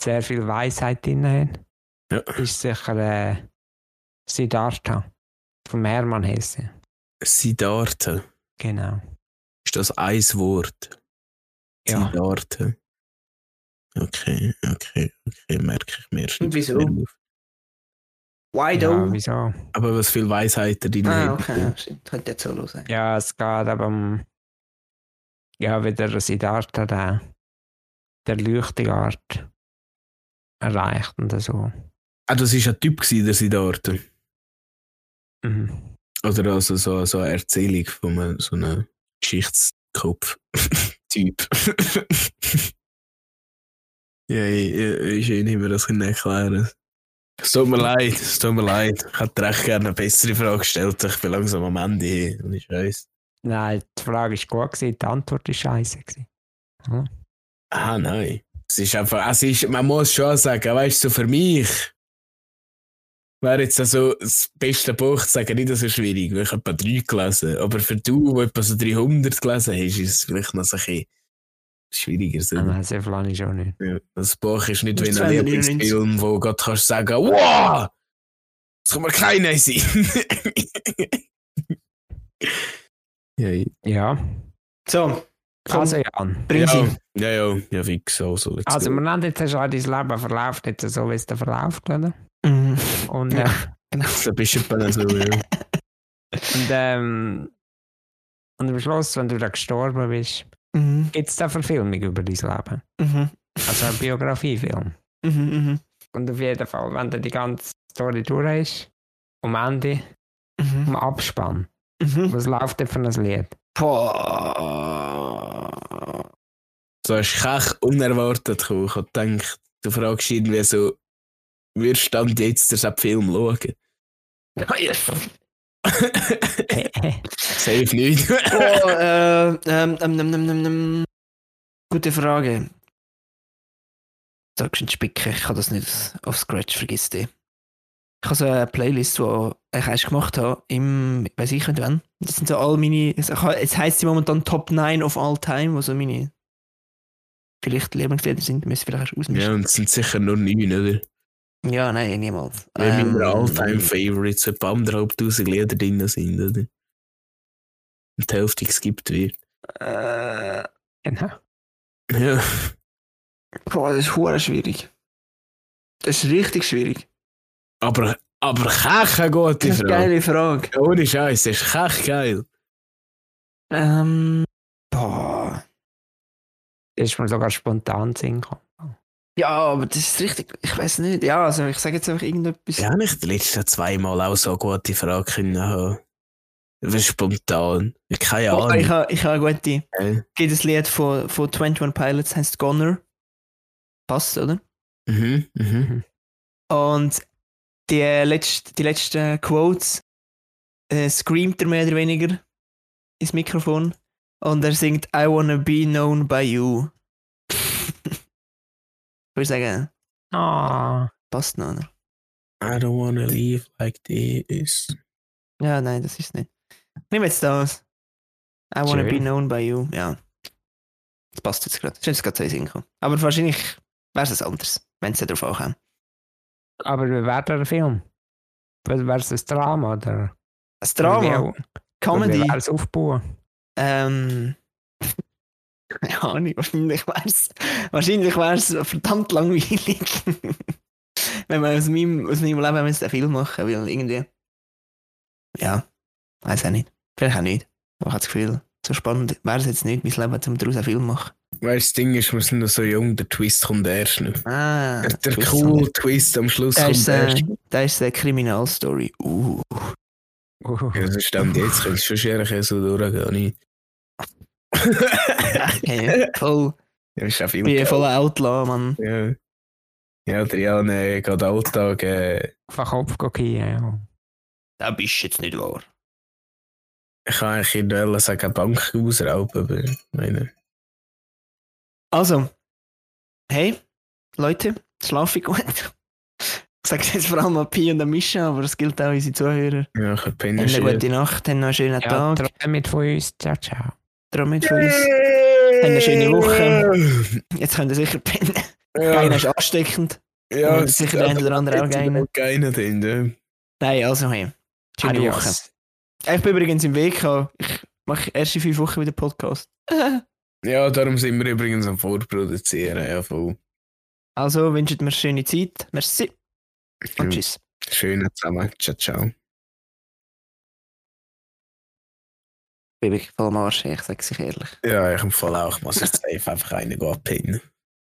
sehr viel Weisheit drin hat, Ja. ist sicher äh, Siddhartha von Hermann Hesse. Siddhartha. Genau. Ist das ein Wort? Ja. Siddhartha. Okay, okay, okay, merke ich mir. ich wieso? mir. Why ja, wieso? Aber was viel Weisheit drin Ah, hat. okay. Ja, stimmt. Könnte jetzt so sein. Ja, es geht aber um. Ja, wie der Siddhartha der, der Leuchtungart erreicht und so. Ah, das war ein Typ, gewesen, der Siddhartha. Mhm. Oder also so, so eine Erzählung von einem, so einem Geschichtskopf-Typ. [laughs] [laughs] ja, ich, ich, ich nicht mehr das erklären. Es tut mir leid, es tut mir leid. Ich hätte dir echt gerne eine bessere Frage gestellt. Ich bin langsam am Ende und ich weiß. Nein, die Frage ist gut gewesen, die Antwort ist scheiße gewesen. Hm? Ah, nein. Es ist einfach, es ist, man muss schon sagen, weißt du, so für mich wäre jetzt also das beste Buch zu sagen nicht so schwierig, weil ich etwa drei gelesen Aber für du, der etwa so 300 gelesen hast, ist es vielleicht noch so ein bisschen schwieriger. So. Nein, so viel habe ich schon nicht. Ja, das Buch ist nicht wie ein 299. Lieblingsfilm, wo du kannst sagen, wow, das kann mir keiner sein. [laughs] ja, So, komm, also Jan. bring. Ja, ja, ja, ja, fix, also. Also go. wir haben jetzt schon dein Leben verläuft, jetzt so wie es da verläuft, oder? Mhm. Und, Ja. äh, So bist du etwa so, ja. [laughs] und, ähm, und am Schluss, wenn du da gestorben bist, Mhm. gibt es da Verfilmung über dein Leben. Mhm. Also ein Biografiefilm. Mhm. Mhm. Und auf jeden Fall, wenn du die ganze Story durch hast, am Ende, Mhm. am Abspann, Mhm. was läuft denn für ein Lied? Boah. So ist Kech unerwartet gekommen. Ich habe gedacht, du fragst irgendwie so, wir stand jetzt den Film schauen. [laughs] [laughs] Safe nicht. Oh, äh, ähm, ähm, ähm, ähm, ähm, ähm. Gute Frage. Sagst du Spicken, ich kann das nicht auf Scratch vergiss die. Ich habe so eine Playlist, die ich erst gemacht habe, im, weiß ich nicht wann. Das sind so all meine, es es heisst sie momentan Top 9 of all time, wo so meine vielleicht Lieblingslieder sind, müssen vielleicht erst ausmischen. ja, und es sind sicher nur neun, oder? Ja, nein, niemals. Weil Ähm, meine All-Time-Favorites etwa anderthalbtausend Lieder drin sind, oder? Und die Hälfte geskippt wird. Äh, Genau. Ja. boah, das ist schwierig. Das ist richtig schwierig. Aber, aber Kech eine gute Das ist eine Frage. geile Frage. Ohne Scheiß, das ist Kech geil. Ähm, boah. Das ist mir sogar spontan gekommen. Ja, aber das ist richtig. Ich weiß nicht. Ja, also ich sage jetzt einfach irgendetwas. Ja, nicht die letzten zweimal auch so gute Frage können haben. Spontan. Keine Oh, ich Ahnung. habe ich ha eine gute. Äh, Gibt das Lied von, von 21 Pilots, heißt Goner. Passt, oder? Mhm, mhm. Und die, letzt, die letzten Quotes äh, screamt er mehr oder weniger ins Mikrofon. Und er singt I wanna be known by you. [laughs] Würde ich sagen, Ah, passt noch, oder? I don't wanna leave like this. Ja, nein, das ist nicht. Nimm jetzt das. I wanna Schön. be known by you. Ja. Das passt jetzt gerade. Das ist jetzt gerade so. Aber wahrscheinlich wäre es anders, wenn es darauf ankommt. Aber wie wäre der Film? Wäre es ein Drama oder? Das Drama, Oder wie, Comedy. Wie wäre es aufbauen? Ähm, [laughs] Keine Ahnung, wahrscheinlich wär's, wahrscheinlich wär's verdammt langweilig. [laughs] Wenn man aus meinem, aus meinem Leben einen Film machen will, irgendwie. Ja, weiß auch nicht. Vielleicht auch nicht. Aber ich habe das Gefühl, so spannend wäre es jetzt nicht, mein Leben, um daraus einen Film zu machen. Weißt du, das Ding ist, wir sind noch so jung, der Twist kommt erst noch. Ah, Der, der Twist coole Twist am Schluss Da kommt ist, erst. äh, da ist eine Kriminalstory. Uh. Uh, Ja, das stimmt, [laughs] jetzt könnte es schon schwer so durchgehen. nicht? [laughs] Okay, voll, Ja, ist auch viel Geld. voll Outlaw, Mann. Ja. Ja, Jan äh, geht Alltag. Äh, auf den Kopf gehen, ja. Das bist jetzt nicht wahr. Ich kann eigentlich nicht wollen sagen, Bank ausrauben, aber ich meine. Also, hey, Leute, schlafe ich gut. Ich sage jetzt vor allem an Pi und an Mischa, aber es gilt auch unsere Zuhörer. Ja, ich habe Habt eine gute Nacht, habt noch einen schönen Ja, Tag. träumt von uns. Ciao, ciao. Träumt von uns. eine schöne Woche. Jetzt könnt ihr sicher pennen. Keiner Ja, ist ansteckend. ja, Und sicher der eine oder andere auch. Keiner drin, ja. Nein, also, hey, schöne Woche. Ich bin übrigens im Weg. Ich mache erst in fünf Wochen wieder Podcast. [laughs] Ja, darum sind wir übrigens am Vorproduzieren. Ja, voll. Also wünscht mir eine schöne Zeit. Merci. Und tschüss. Schönen zusammen. Ciao, ciao. Bin wirklich voll am Arsch, ich sage es ehrlich. Ja, ich empfehle auch, ich muss jetzt safe einfach einen gehen pinnen.